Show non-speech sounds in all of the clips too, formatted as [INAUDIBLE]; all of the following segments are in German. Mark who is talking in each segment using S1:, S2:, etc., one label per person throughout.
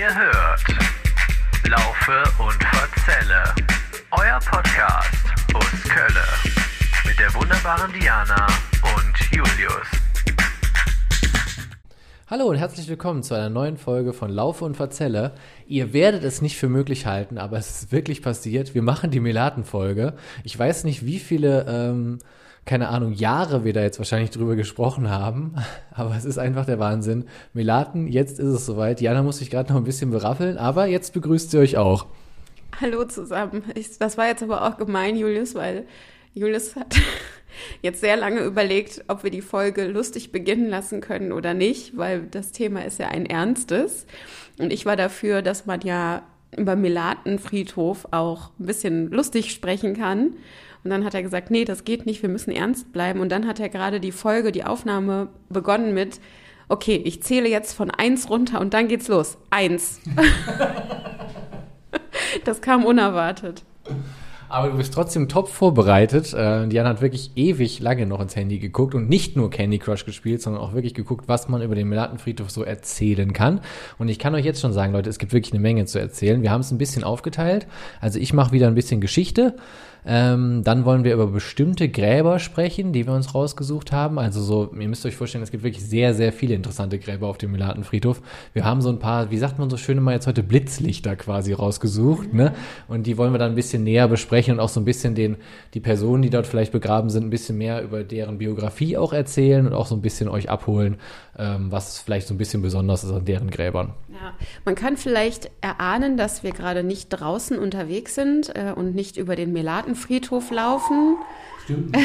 S1: Ihr hört Laufe und Verzelle, euer Podcast aus Kölle mit der wunderbaren Diana und Julius.
S2: Hallo und herzlich willkommen zu einer neuen Folge von Laufe und Verzelle. Ihr werdet es nicht für möglich halten, aber es ist wirklich passiert. Wir machen die Melaten-Folge. Ich weiß nicht, wie viele, ähm, keine Ahnung, Jahre wir da jetzt wahrscheinlich drüber gesprochen haben, [LAUGHS] aber es ist einfach der Wahnsinn. Melaten, jetzt ist es soweit. Jana muss sich gerade noch ein bisschen beraffeln, aber jetzt begrüßt sie euch auch.
S3: Hallo zusammen. Ich, das war jetzt aber auch gemein, Julius, weil Julius hat [LAUGHS] jetzt sehr lange überlegt, ob wir die Folge lustig beginnen lassen können oder nicht, weil das Thema ist ja ein ernstes. Und ich war dafür, dass man ja über Melatenfriedhof auch ein bisschen lustig sprechen kann. Und dann hat er gesagt, nee, das geht nicht, wir müssen ernst bleiben. Und dann hat er gerade die Folge, die Aufnahme begonnen mit, okay, ich zähle jetzt von eins runter und dann geht's los. Eins. [LAUGHS] das kam unerwartet.
S2: Aber du bist trotzdem top vorbereitet. Äh, Diana hat wirklich ewig lange noch ins Handy geguckt und nicht nur Candy Crush gespielt, sondern auch wirklich geguckt, was man über den Melatenfriedhof so erzählen kann. Und ich kann euch jetzt schon sagen, Leute, es gibt wirklich eine Menge zu erzählen. Wir haben es ein bisschen aufgeteilt. Also ich mache wieder ein bisschen Geschichte. Ähm, dann wollen wir über bestimmte Gräber sprechen, die wir uns rausgesucht haben. Also so, ihr müsst euch vorstellen, es gibt wirklich sehr, sehr viele interessante Gräber auf dem Melatenfriedhof. Wir haben so ein paar, wie sagt man so schön immer jetzt heute, Blitzlichter quasi rausgesucht, ne? Und die wollen wir dann ein bisschen näher besprechen und auch so ein bisschen den, die Personen, die dort vielleicht begraben sind, ein bisschen mehr über deren Biografie auch erzählen und auch so ein bisschen euch abholen, was vielleicht so ein bisschen besonders ist an deren Gräbern.
S3: Ja, man kann vielleicht erahnen, dass wir gerade nicht draußen unterwegs sind äh, und nicht über den Melatenfriedhof laufen.
S2: Stimmt.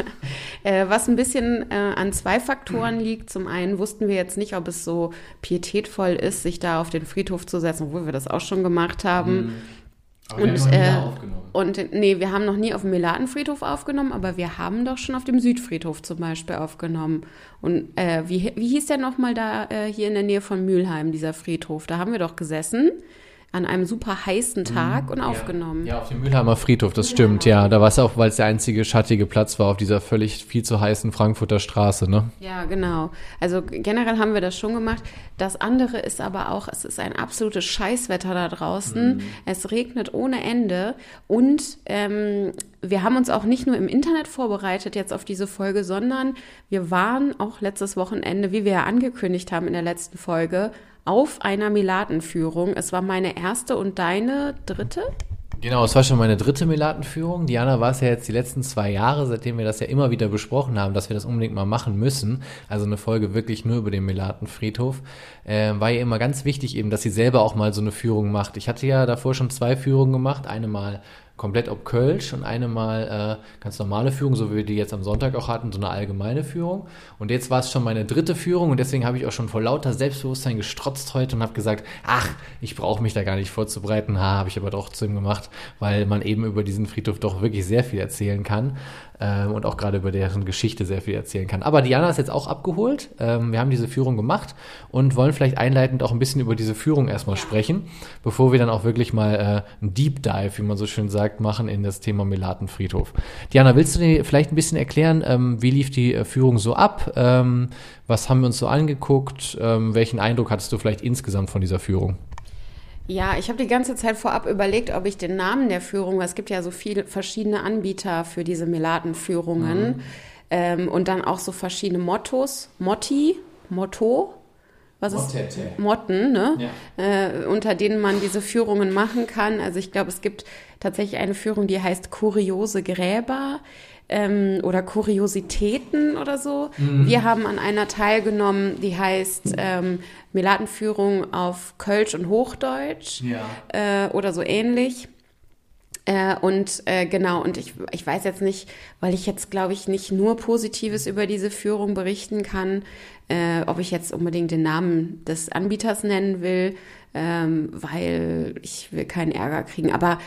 S2: [LAUGHS]
S3: äh, was ein bisschen äh, an zwei Faktoren mhm. liegt. Zum einen wussten wir jetzt nicht, ob es so pietätvoll ist, sich da auf den Friedhof zu setzen, obwohl wir das auch schon gemacht haben.
S2: Mhm. Aber
S3: Und,
S2: wir haben noch nie
S3: äh,
S2: aufgenommen.
S3: Und nee, wir haben noch nie auf dem Melatenfriedhof aufgenommen, aber wir haben doch schon auf dem Südfriedhof zum Beispiel aufgenommen. Und äh, wie, wie hieß der nochmal da äh, hier in der Nähe von Mülheim, dieser Friedhof? Da haben wir doch gesessen an einem super heißen Tag und aufgenommen.
S2: Mhm. Ja, auf dem Mülheimer Friedhof, das stimmt, ja. Da war es auch, weil es der einzige schattige Platz war auf dieser völlig viel zu heißen Frankfurter Straße, ne?
S3: Ja, genau. Also generell haben wir das schon gemacht. Das andere ist aber auch, es ist ein absolutes Scheißwetter da draußen.
S2: Mhm.
S3: Es regnet ohne Ende und ähm, wir haben uns auch nicht nur im Internet vorbereitet jetzt auf diese Folge, sondern wir waren auch letztes Wochenende, wie wir ja angekündigt haben in der letzten Folge, auf einer Melatenführung. Es war meine erste und deine dritte?
S2: Genau, es war schon meine dritte Melatenführung. Diana war es ja jetzt die letzten zwei Jahre, seitdem wir das ja immer wieder besprochen haben, dass wir das unbedingt mal machen müssen. Also eine Folge wirklich nur über den Melatenfriedhof. Äh, war ihr immer ganz wichtig eben, dass sie selber auch mal so eine Führung macht. Ich hatte ja davor schon zwei Führungen gemacht. Eine mal komplett ob Kölsch und eine mal äh, ganz normale Führung, so wie wir die jetzt am Sonntag auch hatten, so eine allgemeine Führung. Und jetzt war es schon meine dritte Führung und deswegen habe ich auch schon vor lauter Selbstbewusstsein gestrotzt heute und habe gesagt, ach, ich brauche mich da gar nicht vorzubereiten. Ha, habe ich aber trotzdem gemacht, weil man eben über diesen Friedhof doch wirklich sehr viel erzählen kann ähm, und auch gerade über deren Geschichte sehr viel erzählen kann. Aber Diana ist jetzt auch abgeholt. Ähm, wir haben diese Führung gemacht und wollen vielleicht einleitend auch ein bisschen über diese Führung erstmal sprechen, bevor wir dann auch wirklich mal äh, einen Deep Dive, wie man so schön sagt, machen in das Thema Melatenfriedhof. Diana, willst du dir vielleicht ein bisschen erklären, ähm, wie lief die äh, Führung so ab? Ähm, was haben wir uns so angeguckt? Ähm, welchen Eindruck hattest du vielleicht insgesamt von dieser Führung?
S3: Ja, ich habe die ganze Zeit vorab überlegt, ob ich den Namen der Führung, weil es gibt ja so viele verschiedene Anbieter für diese Melatenführungen
S2: Mhm.
S3: ähm, und dann auch so verschiedene Mottos, Motti, Motto, was ist
S2: Mottete.
S3: Motten, ne?
S2: Ja.
S3: Äh, unter denen man diese Führungen machen kann. Also ich glaube, es gibt tatsächlich eine Führung, die heißt Kuriose Gräber ähm, oder Kuriositäten oder so. Wir haben an einer teilgenommen, die heißt ähm, Melatenführung auf Kölsch und Hochdeutsch
S2: Ja.
S3: äh, oder so ähnlich. Äh, und äh, genau, und ich, ich weiß jetzt nicht, weil ich jetzt, glaube ich, nicht nur Positives über diese Führung berichten kann, äh, ob ich jetzt unbedingt den Namen des Anbieters nennen will, ähm, weil ich will keinen Ärger kriegen. Aber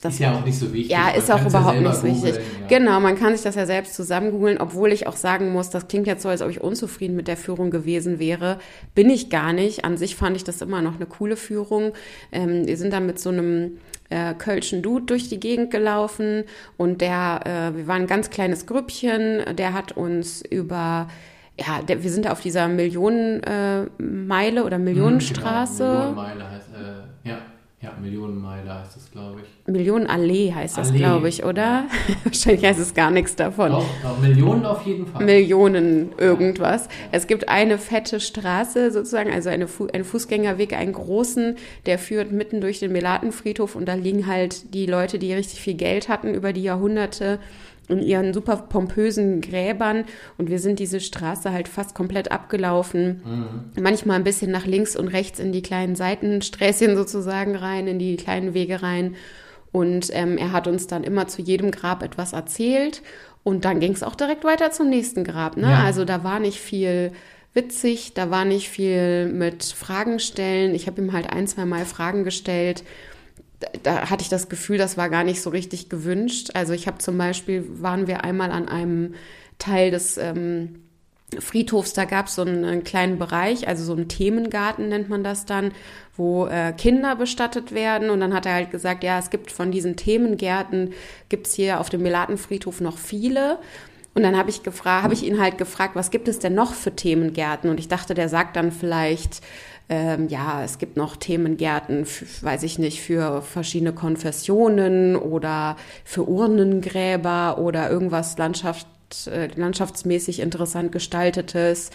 S3: das
S2: Ist ja auch nicht so wichtig.
S3: ja,
S2: Man
S3: ist auch
S2: kann's ja
S3: überhaupt
S2: selber
S3: nicht so wichtig.
S2: ja.
S3: Genau, man kann sich das ja selbst zusammen googeln, obwohl ich auch sagen muss, das klingt jetzt so, als ob ich unzufrieden mit der Führung gewesen wäre. Bin ich gar nicht. An sich fand ich das immer noch eine coole Führung. Ähm, wir sind dann mit so einem äh, Kölschen Dude durch die Gegend gelaufen und der, äh, wir waren ein ganz kleines Grüppchen, der hat uns über ja, der, wir sind auf dieser Millionenmeile äh, Meile oder Millionenstraße.
S2: Genau. Millionenmeile heißt, äh, ja. Ja, Millionenmeile heißt es, glaube ich.
S3: Millionenallee heißt das, glaube ich, oder? [LAUGHS] Wahrscheinlich heißt es gar nichts davon.
S2: Doch, doch, Millionen auf jeden Fall.
S3: Millionen irgendwas. Es gibt eine fette Straße sozusagen, also eine Fu einen Fußgängerweg, einen großen, der führt mitten durch den Melatenfriedhof und da liegen halt die Leute, die richtig viel Geld hatten über die Jahrhunderte in ihren super pompösen Gräbern und wir sind diese Straße halt fast komplett abgelaufen. Mhm. Manchmal ein bisschen nach links und rechts in die kleinen Seitensträßchen sozusagen rein, in die kleinen Wege rein. Und ähm, er hat uns dann immer zu jedem Grab etwas erzählt. Und dann ging es auch direkt weiter zum nächsten Grab. Ne? Ja. Also da war nicht viel witzig, da war nicht viel mit Fragen stellen. Ich habe ihm halt ein, zwei Mal Fragen gestellt da hatte ich das Gefühl, das war gar nicht so richtig gewünscht. Also ich habe zum Beispiel, waren wir einmal an einem Teil des ähm, Friedhofs, da gab es so einen, einen, kleinen Bereich, also so einen Themengarten nennt man das dann, wo äh, Kinder bestattet werden. Und dann hat er halt gesagt, ja, es gibt von diesen Themengärten, gibt es hier auf dem Melatenfriedhof noch viele. Und dann habe ich gefragt, habe ich ihn halt gefragt, was gibt es denn noch für Themengärten? Und ich dachte, der sagt dann vielleicht, ähm, ja, es gibt noch Themengärten, weiß ich nicht, für verschiedene Konfessionen oder für Urnengräber oder irgendwas Landschaft, äh, landschaftsmäßig interessant gestaltetes.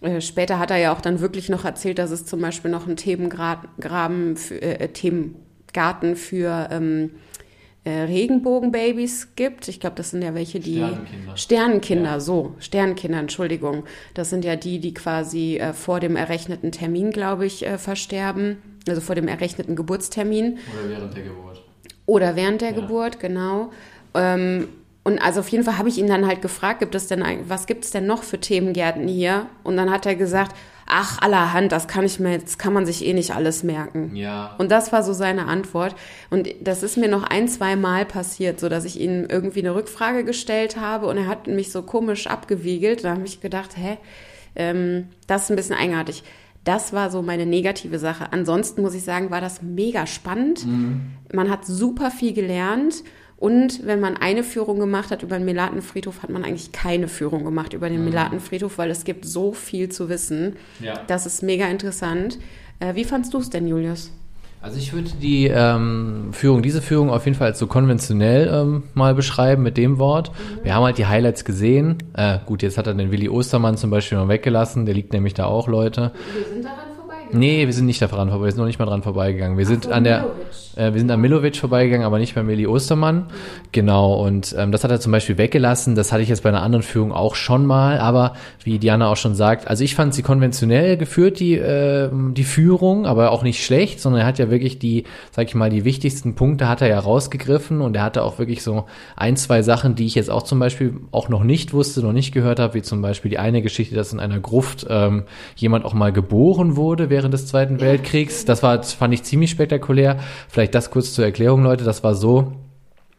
S3: Äh, später hat er ja auch dann wirklich noch erzählt, dass es zum Beispiel noch einen Themengraben, für, äh, Themengarten für ähm, äh, Regenbogenbabys gibt. Ich glaube, das sind ja welche, die Sternenkinder, Sternenkinder ja. so, Sternenkinder, Entschuldigung. Das sind ja die, die quasi äh, vor dem errechneten Termin, glaube ich, äh, versterben. Also vor dem errechneten Geburtstermin.
S2: Oder während der Geburt.
S3: Oder während der ja. Geburt, genau. Ähm, und also auf jeden Fall habe ich ihn dann halt gefragt, gibt es denn, was gibt es denn noch für Themengärten hier? Und dann hat er gesagt, ach, allerhand, das kann ich mir, das kann man sich eh nicht alles merken.
S2: Ja.
S3: Und das war so seine Antwort. Und das ist mir noch ein, zwei Mal passiert, so dass ich ihm irgendwie eine Rückfrage gestellt habe und er hat mich so komisch abgewiegelt. Da habe ich gedacht, hä, ähm, das ist ein bisschen eigenartig. Das war so meine negative Sache. Ansonsten muss ich sagen, war das mega spannend. Mhm. Man hat super viel gelernt und wenn man eine Führung gemacht hat über den Melatenfriedhof, hat man eigentlich keine Führung gemacht über den mhm. Melatenfriedhof, weil es gibt so viel zu wissen. Ja. Das ist mega interessant. Äh, wie fandst du es denn, Julius?
S2: Also ich würde die ähm, Führung, diese Führung auf jeden Fall als so konventionell ähm, mal beschreiben mit dem Wort. Mhm. Wir haben halt die Highlights gesehen. Äh, gut, jetzt hat er den Willi Ostermann zum Beispiel noch weggelassen. Der liegt nämlich da auch, Leute. Wir sind daran Nee, wir sind nicht daran vorbei, wir sind noch nicht mal dran vorbeigegangen. Wir Ach, sind an der, äh, wir sind an Milovic vorbeigegangen, aber nicht bei Meli Ostermann. Genau, und ähm, das hat er zum Beispiel weggelassen. Das hatte ich jetzt bei einer anderen Führung auch schon mal, aber wie Diana auch schon sagt, also ich fand sie konventionell geführt, die, äh, die Führung, aber auch nicht schlecht, sondern er hat ja wirklich die, sag ich mal, die wichtigsten Punkte hat er ja rausgegriffen und er hatte auch wirklich so ein, zwei Sachen, die ich jetzt auch zum Beispiel auch noch nicht wusste, noch nicht gehört habe, wie zum Beispiel die eine Geschichte, dass in einer Gruft ähm, jemand auch mal geboren wurde, während des Zweiten Weltkriegs. Das war, fand ich ziemlich spektakulär. Vielleicht das kurz zur Erklärung, Leute. Das war so,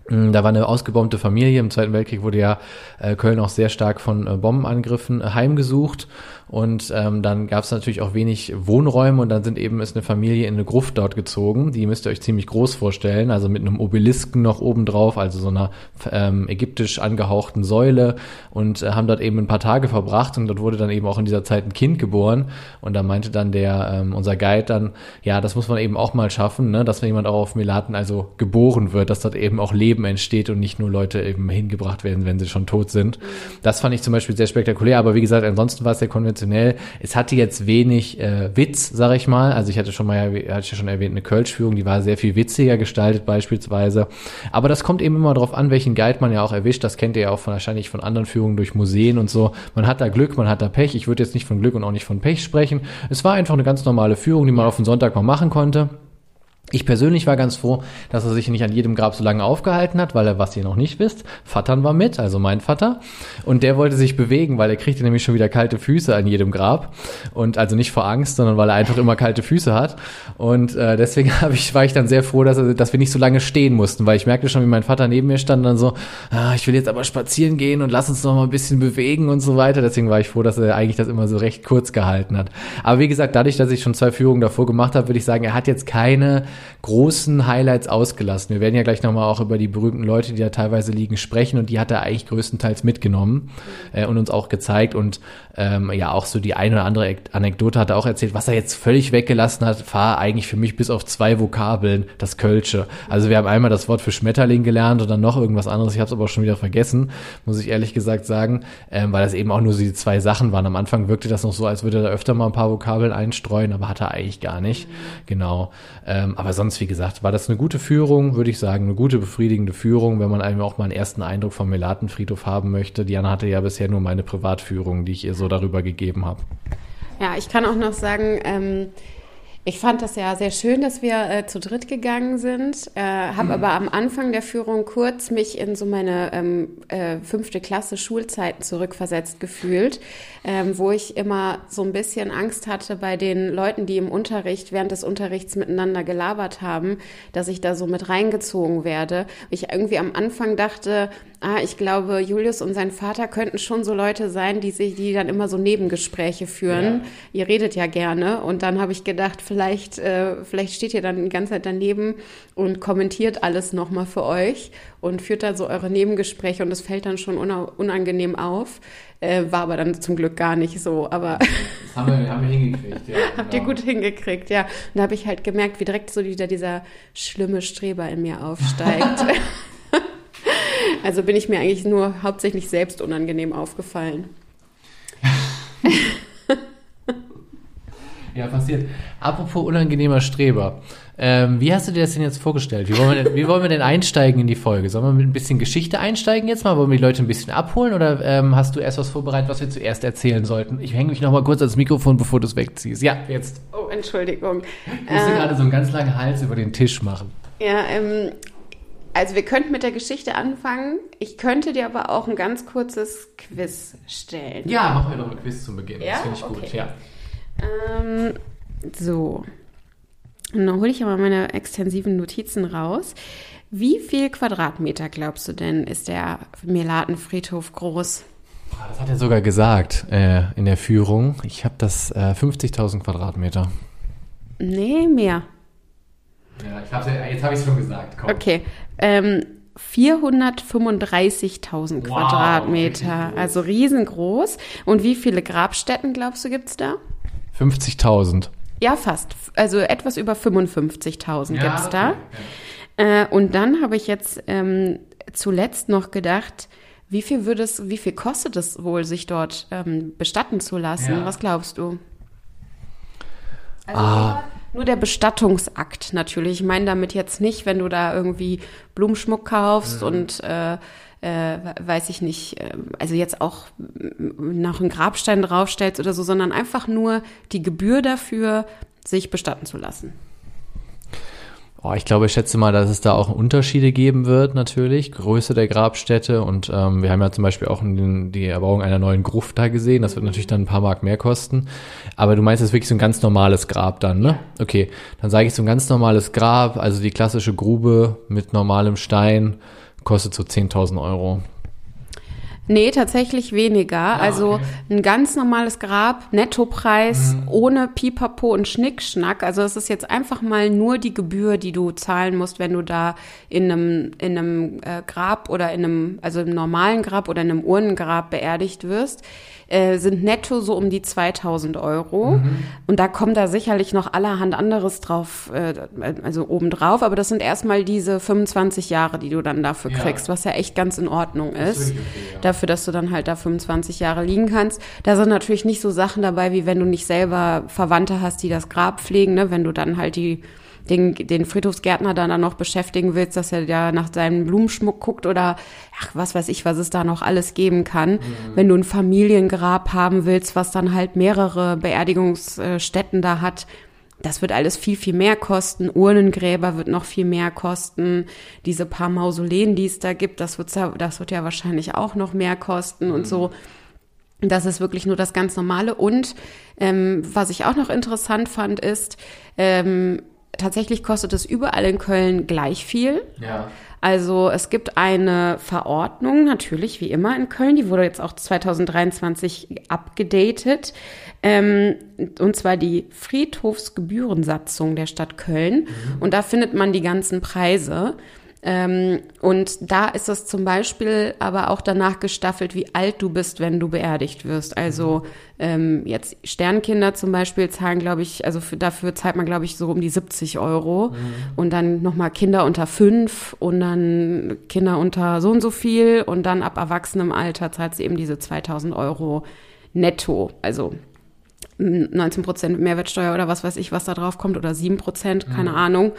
S2: hm, da war eine ausgebombte Familie. Im Zweiten Weltkrieg wurde ja äh, Köln auch sehr stark von äh, Bombenangriffen heimgesucht und ähm, dann gab es natürlich auch wenig Wohnräume und dann sind eben ist eine Familie in eine Gruft dort gezogen. Die müsst ihr euch ziemlich groß vorstellen, also mit einem Obelisken noch oben drauf, also so einer ähm, ägyptisch angehauchten Säule und äh, haben dort eben ein paar Tage verbracht und dort wurde dann eben auch in dieser Zeit ein Kind geboren und da meinte dann der ähm, unser Guide dann, ja, das muss man eben auch mal schaffen, ne, dass wenn jemand auch auf Melaten also geboren wird, dass dort eben auch Leben entsteht und nicht nur Leute eben hingebracht werden, wenn sie schon tot sind. Das fand ich zum Beispiel sehr spektakulär, aber wie gesagt, ansonsten war es sehr konventionell konventionell. Es hatte jetzt wenig äh, Witz, sag ich mal. Also ich hatte schon mal, hatte ich ja schon erwähnt, eine Kölsch-Führung, die war sehr viel witziger gestaltet beispielsweise. Aber das kommt eben immer darauf an, welchen Guide man ja auch erwischt. Das kennt ihr ja auch von, wahrscheinlich von anderen Führungen durch Museen und so. Man hat da Glück, man hat da Pech. Ich würde jetzt nicht von Glück und auch nicht von Pech sprechen. Es war einfach eine ganz normale Führung, die man auf den Sonntag mal machen konnte. Ich persönlich war ganz froh, dass er sich nicht an jedem Grab so lange aufgehalten hat, weil er, was ihr noch nicht wisst, Vatern war mit, also mein Vater. Und der wollte sich bewegen, weil er kriegte nämlich schon wieder kalte Füße an jedem Grab. Und also nicht vor Angst, sondern weil er einfach immer kalte Füße hat. Und äh, deswegen [LAUGHS] hab ich, war ich dann sehr froh, dass, er, dass wir nicht so lange stehen mussten, weil ich merkte schon, wie mein Vater neben mir stand und dann so, ah, ich will jetzt aber spazieren gehen und lass uns noch mal ein bisschen bewegen und so weiter. Deswegen war ich froh, dass er eigentlich das immer so recht kurz gehalten hat. Aber wie gesagt, dadurch, dass ich schon zwei Führungen davor gemacht habe, würde ich sagen, er hat jetzt keine großen Highlights ausgelassen. Wir werden ja gleich nochmal auch über die berühmten Leute, die da teilweise liegen, sprechen und die hat er eigentlich größtenteils mitgenommen äh, und uns auch gezeigt und ähm, ja auch so die eine oder andere Anekdote hat er auch erzählt, was er jetzt völlig weggelassen hat, war eigentlich für mich bis auf zwei Vokabeln das Kölsche. Also wir haben einmal das Wort für Schmetterling gelernt und dann noch irgendwas anderes, ich habe es aber schon wieder vergessen, muss ich ehrlich gesagt sagen, ähm, weil das eben auch nur so die zwei Sachen waren. Am Anfang wirkte das noch so, als würde er da öfter mal ein paar Vokabeln einstreuen, aber hat er eigentlich gar nicht. Genau. Ähm, aber sonst, wie gesagt, war das eine gute Führung, würde ich sagen, eine gute, befriedigende Führung, wenn man einem auch mal einen ersten Eindruck vom Melatenfriedhof haben möchte. Diana hatte ja bisher nur meine Privatführung, die ich ihr so darüber gegeben habe.
S3: Ja, ich kann auch noch sagen, ähm, ich fand das ja sehr schön, dass wir äh, zu dritt gegangen sind, äh, habe mhm. aber am Anfang der Führung kurz mich in so meine ähm, äh, fünfte Klasse Schulzeiten zurückversetzt gefühlt, ähm, wo ich immer so ein bisschen Angst hatte bei den Leuten, die im Unterricht während des Unterrichts miteinander gelabert haben, dass ich da so mit reingezogen werde. Ich irgendwie am Anfang dachte, ah, ich glaube, Julius und sein Vater könnten schon so Leute sein, die sich, die dann immer so Nebengespräche führen. Ja. Ihr redet ja gerne. Und dann habe ich gedacht, vielleicht, äh, vielleicht steht ihr dann die ganze Zeit daneben und kommentiert alles nochmal für euch und führt da so eure Nebengespräche und es fällt dann schon unangenehm auf. Äh, war aber dann zum Glück gar nicht so. Aber [LAUGHS]
S2: das haben wir, haben wir hingekriegt, ja. [LAUGHS]
S3: Habt genau. ihr gut hingekriegt, ja. Und da habe ich halt gemerkt, wie direkt so wieder dieser schlimme Streber in mir aufsteigt. [LAUGHS] Also bin ich mir eigentlich nur hauptsächlich selbst unangenehm aufgefallen.
S2: ja, passiert. Apropos unangenehmer Streber. Ähm, wie hast du dir das denn jetzt vorgestellt? Wie wollen, wir denn, wie wollen wir denn einsteigen in die Folge? Sollen wir mit ein bisschen Geschichte einsteigen jetzt mal? Wollen wir die Leute ein bisschen abholen? Oder ähm, hast du erst was vorbereitet, was wir zuerst erzählen sollten? Ich hänge mich noch mal kurz ans Mikrofon, bevor du es wegziehst. Ja, jetzt.
S3: Oh, Entschuldigung.
S2: Ich musste äh, gerade so einen ganz langen Hals über den Tisch machen.
S3: Ja, ähm, also wir könnten mit der Geschichte anfangen. Ich könnte dir aber auch ein ganz kurzes Quiz stellen.
S2: Ja, machen wir doch ein Quiz zum Beginn. Ja? Das finde ich okay. gut, ja.
S3: Ähm, so. Und dann hole ich aber meine extensiven Notizen raus. Wie viel Quadratmeter glaubst du denn, ist der Melatenfriedhof groß?
S2: Ah, das hat er sogar gesagt äh, in der Führung. Ich habe das äh, 50.000 Quadratmeter.
S3: Nee, mehr.
S2: Ja, ich ja, jetzt habe ich es schon gesagt.
S3: Komm. Okay. Ähm, 435.000 wow, Quadratmeter, also riesengroß. Und wie viele Grabstätten, glaubst du, gibt es da?
S2: 50.000.
S3: Ja, fast. Also etwas über 55.000 ja, gibt es da. Okay. Äh, und dann habe ich jetzt ähm, zuletzt noch gedacht, wie viel würde es, wie viel kostet es wohl, sich dort ähm, bestatten zu lassen? Ja. Was glaubst du? Also ah. Nur der Bestattungsakt natürlich. Ich meine damit jetzt nicht, wenn du da irgendwie Blumenschmuck kaufst mhm. und äh, äh, weiß ich nicht, äh, also jetzt auch noch einen Grabstein draufstellst oder so, sondern einfach nur die Gebühr dafür, sich bestatten zu lassen.
S2: Oh, ich glaube, ich schätze mal, dass es da auch Unterschiede geben wird, natürlich. Größe der Grabstätte. Und ähm, wir haben ja zum Beispiel auch den, die Erbauung einer neuen Gruft da gesehen. Das wird natürlich dann ein paar Mark mehr kosten. Aber du meinst, es ist wirklich so ein ganz normales Grab dann, ne? Okay, dann sage ich so ein ganz normales Grab, also die klassische Grube mit normalem Stein, kostet so 10.000 Euro.
S3: Nee, tatsächlich weniger. Ja, also okay. ein ganz normales Grab, Nettopreis, mhm. ohne Pipapo und Schnickschnack. Also es ist jetzt einfach mal nur die Gebühr, die du zahlen musst, wenn du da in einem, in einem äh, Grab oder in einem, also im normalen Grab oder in einem Urnengrab beerdigt wirst. Äh, sind netto so um die 2000 Euro. Mhm. Und da kommt da sicherlich noch allerhand anderes drauf, äh, also obendrauf. Aber das sind erstmal diese 25 Jahre, die du dann dafür kriegst, ja. was ja echt ganz in Ordnung ist. ist okay, ja. Dafür, dass du dann halt da 25 Jahre liegen kannst. Da sind natürlich nicht so Sachen dabei, wie wenn du nicht selber Verwandte hast, die das Grab pflegen, ne? wenn du dann halt die den, den Friedhofsgärtner dann, dann noch beschäftigen willst, dass er ja nach seinem Blumenschmuck guckt oder ach, was weiß ich, was es da noch alles geben kann. Mhm. Wenn du ein Familiengrab haben willst, was dann halt mehrere Beerdigungsstätten da hat, das wird alles viel, viel mehr kosten. Urnengräber wird noch viel mehr kosten. Diese paar Mausoleen, die es da gibt, das wird, das wird ja wahrscheinlich auch noch mehr kosten mhm. und so. Das ist wirklich nur das ganz Normale. Und ähm, was ich auch noch interessant fand, ist, ähm, tatsächlich kostet es überall in Köln gleich viel.
S2: Ja.
S3: Also es gibt eine Verordnung, natürlich wie immer in Köln, die wurde jetzt auch 2023 abgedatet, ähm, und zwar die Friedhofsgebührensatzung der Stadt Köln. Und da findet man die ganzen Preise. Ähm, und da ist es zum Beispiel aber auch danach gestaffelt, wie alt du bist, wenn du beerdigt wirst. Also ähm, jetzt Sternkinder zum Beispiel zahlen, glaube ich, also für, dafür zahlt man, glaube ich, so um die 70 Euro. Mhm. Und dann nochmal Kinder unter fünf und dann Kinder unter so und so viel. Und dann ab erwachsenem Alter zahlt sie eben diese 2000 Euro netto. Also 19 Prozent Mehrwertsteuer oder was weiß ich, was da drauf kommt, oder 7 Prozent, keine mhm. Ahnung.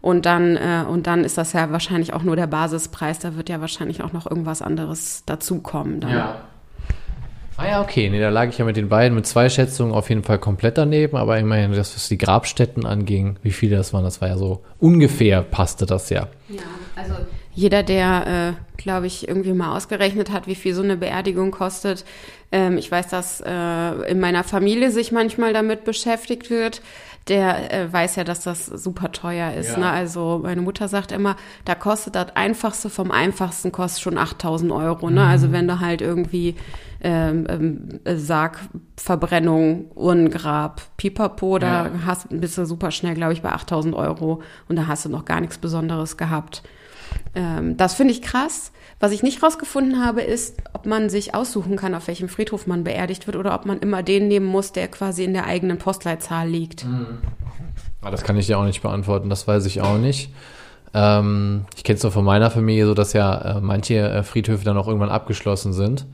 S3: Und dann, äh, und dann ist das ja wahrscheinlich auch nur der Basispreis. Da wird ja wahrscheinlich auch noch irgendwas anderes dazukommen. Dann.
S2: Ja. Ah ja, okay. Nee, da lag ich ja mit den beiden mit zwei Schätzungen auf jeden Fall komplett daneben, aber immerhin, das, was die Grabstätten anging, wie viele das waren, das war ja so ungefähr passte das ja.
S3: Ja, also jeder, der, äh, glaube ich, irgendwie mal ausgerechnet hat, wie viel so eine Beerdigung kostet. Ähm, ich weiß, dass äh, in meiner Familie sich manchmal damit beschäftigt wird der äh, weiß ja, dass das super teuer ist. Ja. Ne? Also meine Mutter sagt immer, da kostet das Einfachste vom Einfachsten kostet schon 8000 Euro. Ne? Mhm. Also wenn du halt irgendwie ähm, ähm, Sargverbrennung, Urnengrab, Pipapo, da ja. hast, bist du super schnell, glaube ich, bei 8000 Euro und da hast du noch gar nichts Besonderes gehabt. Ähm, das finde ich krass. Was ich nicht rausgefunden habe, ist, ob man sich aussuchen kann, auf welchem Friedhof man beerdigt wird oder ob man immer den nehmen muss, der quasi in der eigenen Postleitzahl liegt. Mhm.
S2: Ah, das kann ich dir auch nicht beantworten, das weiß ich auch nicht. Ähm, ich kenne es nur von meiner Familie so, dass ja äh, manche äh, Friedhöfe dann auch irgendwann abgeschlossen sind.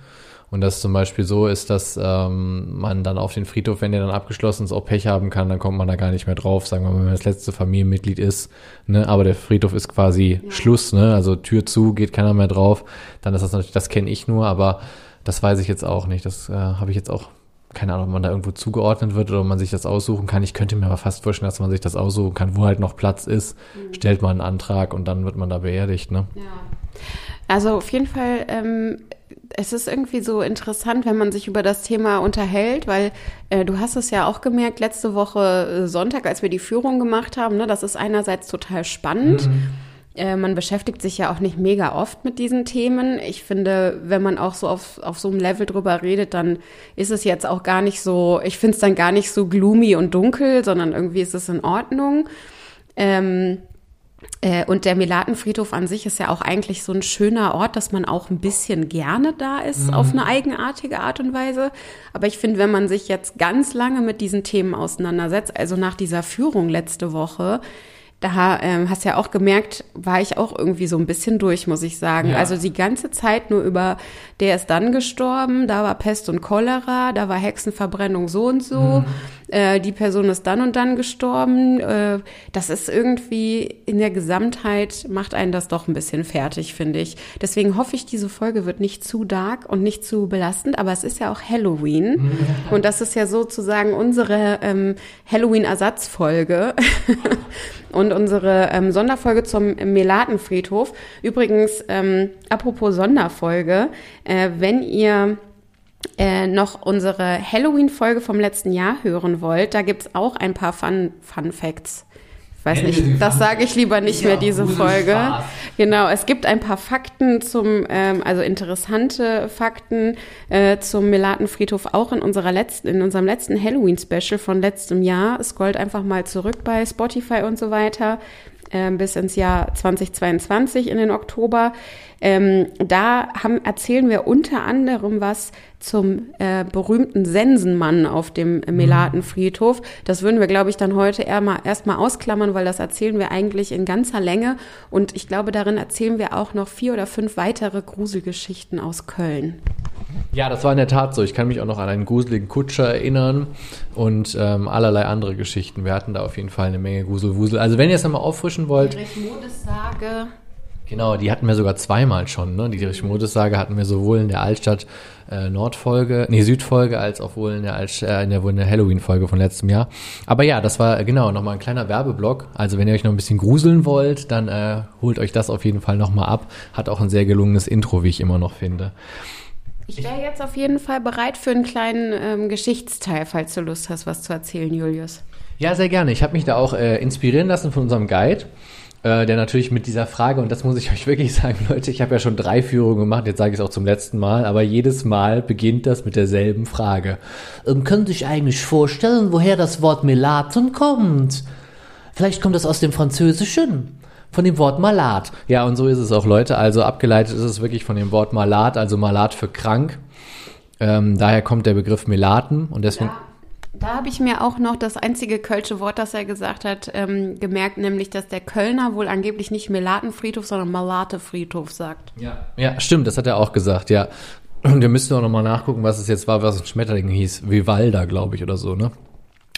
S2: Und das zum Beispiel so ist, dass ähm, man dann auf den Friedhof, wenn der dann abgeschlossen ist, auch Pech haben kann, dann kommt man da gar nicht mehr drauf, sagen wir mal, wenn man das letzte Familienmitglied ist, ne, aber der Friedhof ist quasi ja. Schluss, ne, also Tür zu, geht keiner mehr drauf, dann ist das natürlich, das kenne ich nur, aber das weiß ich jetzt auch nicht, das äh, habe ich jetzt auch keine Ahnung, ob man da irgendwo zugeordnet wird oder ob man sich das aussuchen kann. Ich könnte mir aber fast vorstellen, dass man sich das aussuchen kann, wo halt noch Platz ist, mhm. stellt man einen Antrag und dann wird man da beerdigt, ne? Ja.
S3: Also auf jeden Fall ähm, es ist irgendwie so interessant, wenn man sich über das Thema unterhält, weil äh, du hast es ja auch gemerkt, letzte Woche äh, Sonntag, als wir die Führung gemacht haben, ne, das ist einerseits total spannend. Mhm. Äh, man beschäftigt sich ja auch nicht mega oft mit diesen Themen. Ich finde, wenn man auch so auf, auf so einem Level drüber redet, dann ist es jetzt auch gar nicht so, ich finde es dann gar nicht so gloomy und dunkel, sondern irgendwie ist es in Ordnung. Ähm, äh, und der Melatenfriedhof an sich ist ja auch eigentlich so ein schöner Ort, dass man auch ein bisschen gerne da ist, mhm. auf eine eigenartige Art und Weise. Aber ich finde, wenn man sich jetzt ganz lange mit diesen Themen auseinandersetzt, also nach dieser Führung letzte Woche, da ähm, hast ja auch gemerkt, war ich auch irgendwie so ein bisschen durch, muss ich sagen. Ja. Also die ganze Zeit nur über, der ist dann gestorben, da war Pest und Cholera, da war Hexenverbrennung so und so, mhm. Äh, die Person ist dann und dann gestorben. Äh, das ist irgendwie in der Gesamtheit macht einen das doch ein bisschen fertig, finde ich. Deswegen hoffe ich, diese Folge wird nicht zu dark und nicht zu belastend, aber es ist ja auch Halloween mhm. und das ist ja sozusagen unsere ähm, Halloween-Ersatzfolge. [LAUGHS] und unsere ähm, Sonderfolge zum Melatenfriedhof. Übrigens, ähm, apropos Sonderfolge, äh, wenn ihr äh, noch unsere Halloween-Folge vom letzten Jahr hören wollt, da gibt's auch ein paar Fun, Fun Facts weiß nicht, das sage ich lieber nicht ja, mehr, diese Folge. Spaß. Genau, es gibt ein paar Fakten zum, ähm, also interessante Fakten äh, zum Melatenfriedhof auch in unserer letzten, in unserem letzten Halloween-Special von letztem Jahr. Scrollt einfach mal zurück bei Spotify und so weiter äh, bis ins Jahr 2022 in den Oktober. Ähm, da haben, erzählen wir unter anderem was zum äh, berühmten Sensenmann auf dem Melatenfriedhof. Das würden wir, glaube ich, dann heute erstmal ausklammern, weil das erzählen wir eigentlich in ganzer Länge. Und ich glaube, darin erzählen wir auch noch vier oder fünf weitere Gruselgeschichten aus Köln.
S2: Ja, das war in der Tat so. Ich kann mich auch noch an einen gruseligen Kutscher erinnern und ähm, allerlei andere Geschichten. Wir hatten da auf jeden Fall eine Menge Gruselwusel. Also wenn ihr es nochmal auffrischen wollt.
S3: Erich Modessage
S2: Genau, die hatten wir sogar zweimal schon. Ne? Die Richmodessage hatten wir sowohl in der Altstadt äh, Nordfolge, nee, Südfolge, als auch wohl in der, Alt äh, in der, in der Halloween-Folge von letztem Jahr. Aber ja, das war äh, genau nochmal ein kleiner Werbeblock. Also wenn ihr euch noch ein bisschen gruseln wollt, dann äh, holt euch das auf jeden Fall nochmal ab. Hat auch ein sehr gelungenes Intro, wie ich immer noch finde.
S3: Ich wäre jetzt auf jeden Fall bereit für einen kleinen ähm, Geschichtsteil, falls du Lust hast, was zu erzählen, Julius.
S2: Ja, sehr gerne. Ich habe mich da auch äh, inspirieren lassen von unserem Guide, äh, der natürlich mit dieser Frage, und das muss ich [LAUGHS] euch wirklich sagen, Leute, ich habe ja schon drei Führungen gemacht, jetzt sage ich es auch zum letzten Mal, aber jedes Mal beginnt das mit derselben Frage. Ähm, können Sie sich eigentlich vorstellen, woher das Wort Melaten kommt? Vielleicht kommt es aus dem Französischen von dem Wort Malat. Ja, und so ist es auch, Leute. Also abgeleitet ist es wirklich von dem Wort Malat, also Malat für krank. Ähm, daher kommt der Begriff Melaten und deswegen.
S3: Ja. Da habe ich mir auch noch das einzige kölsche Wort, das er gesagt hat, ähm, gemerkt, nämlich, dass der Kölner wohl angeblich nicht Melatenfriedhof, sondern Malatefriedhof sagt.
S2: Ja. ja, stimmt, das hat er auch gesagt, ja. Und wir müssten auch nochmal nachgucken, was es jetzt war, was ein Schmetterling hieß. Vivalda, glaube ich, oder so, ne?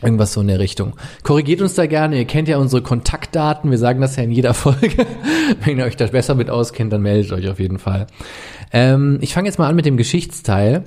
S2: Irgendwas so in der Richtung. Korrigiert uns da gerne. Ihr kennt ja unsere Kontaktdaten. Wir sagen das ja in jeder [LAUGHS] Folge. Wenn ihr euch da besser mit auskennt, dann meldet euch auf jeden Fall. Ähm, ich fange jetzt mal an mit dem Geschichtsteil.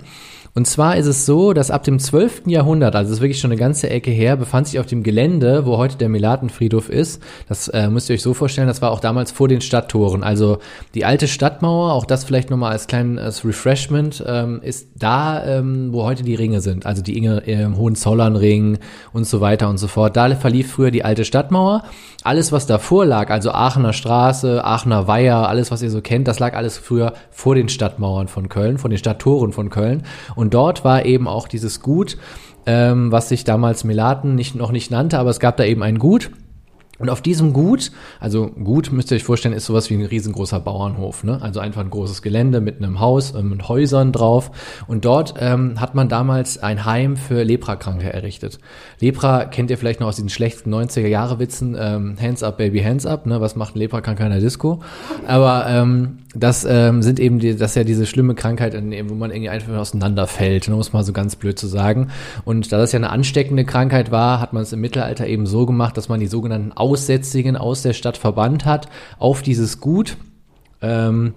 S2: Und zwar ist es so, dass ab dem 12. Jahrhundert, also es ist wirklich schon eine ganze Ecke her, befand sich auf dem Gelände, wo heute der Melatenfriedhof ist, das äh, müsst ihr euch so vorstellen, das war auch damals vor den Stadttoren. Also die alte Stadtmauer, auch das vielleicht nochmal als kleines Refreshment, ähm, ist da, ähm, wo heute die Ringe sind. Also die Inge, äh, Hohenzollernring und so weiter und so fort. Da verlief früher die alte Stadtmauer. Alles, was davor lag, also Aachener Straße, Aachener Weiher, alles, was ihr so kennt, das lag alles früher vor den Stadtmauern von Köln, von den Stadttoren von Köln. Und und dort war eben auch dieses Gut, ähm, was sich damals Melaten nicht, noch nicht nannte, aber es gab da eben ein Gut. Und auf diesem Gut, also Gut müsst ihr euch vorstellen, ist sowas wie ein riesengroßer Bauernhof, ne? Also einfach ein großes Gelände mit einem Haus, äh, mit Häusern drauf. Und dort ähm, hat man damals ein Heim für Leprakranke errichtet. Lepra kennt ihr vielleicht noch aus diesen schlechten 90er Jahre Witzen, ähm, Hands up, Baby, Hands up, ne? Was macht ein Leprakranker in der Disco? Aber ähm, das ähm, sind eben die, das ist ja diese schlimme Krankheit, wo man irgendwie einfach auseinanderfällt, ne, um es mal so ganz blöd zu sagen. Und da das ja eine ansteckende Krankheit war, hat man es im Mittelalter eben so gemacht, dass man die sogenannten Aussätzigen aus der Stadt verbannt hat auf dieses Gut. Ähm,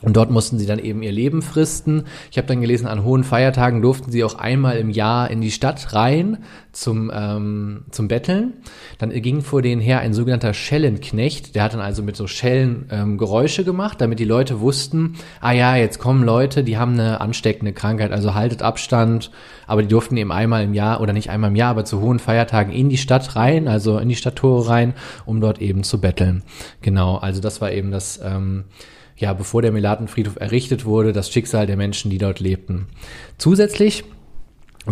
S2: und dort mussten sie dann eben ihr Leben fristen. Ich habe dann gelesen, an hohen Feiertagen durften sie auch einmal im Jahr in die Stadt rein zum, ähm, zum Betteln. Dann ging vor denen her ein sogenannter Schellenknecht. Der hat dann also mit so Schellen ähm, Geräusche gemacht, damit die Leute wussten, ah ja, jetzt kommen Leute, die haben eine ansteckende Krankheit, also haltet Abstand. Aber die durften eben einmal im Jahr oder nicht einmal im Jahr, aber zu hohen Feiertagen in die Stadt rein, also in die Stadttore rein, um dort eben zu betteln. Genau, also das war eben das... Ähm, ja, bevor der Melatenfriedhof errichtet wurde, das Schicksal der Menschen, die dort lebten. Zusätzlich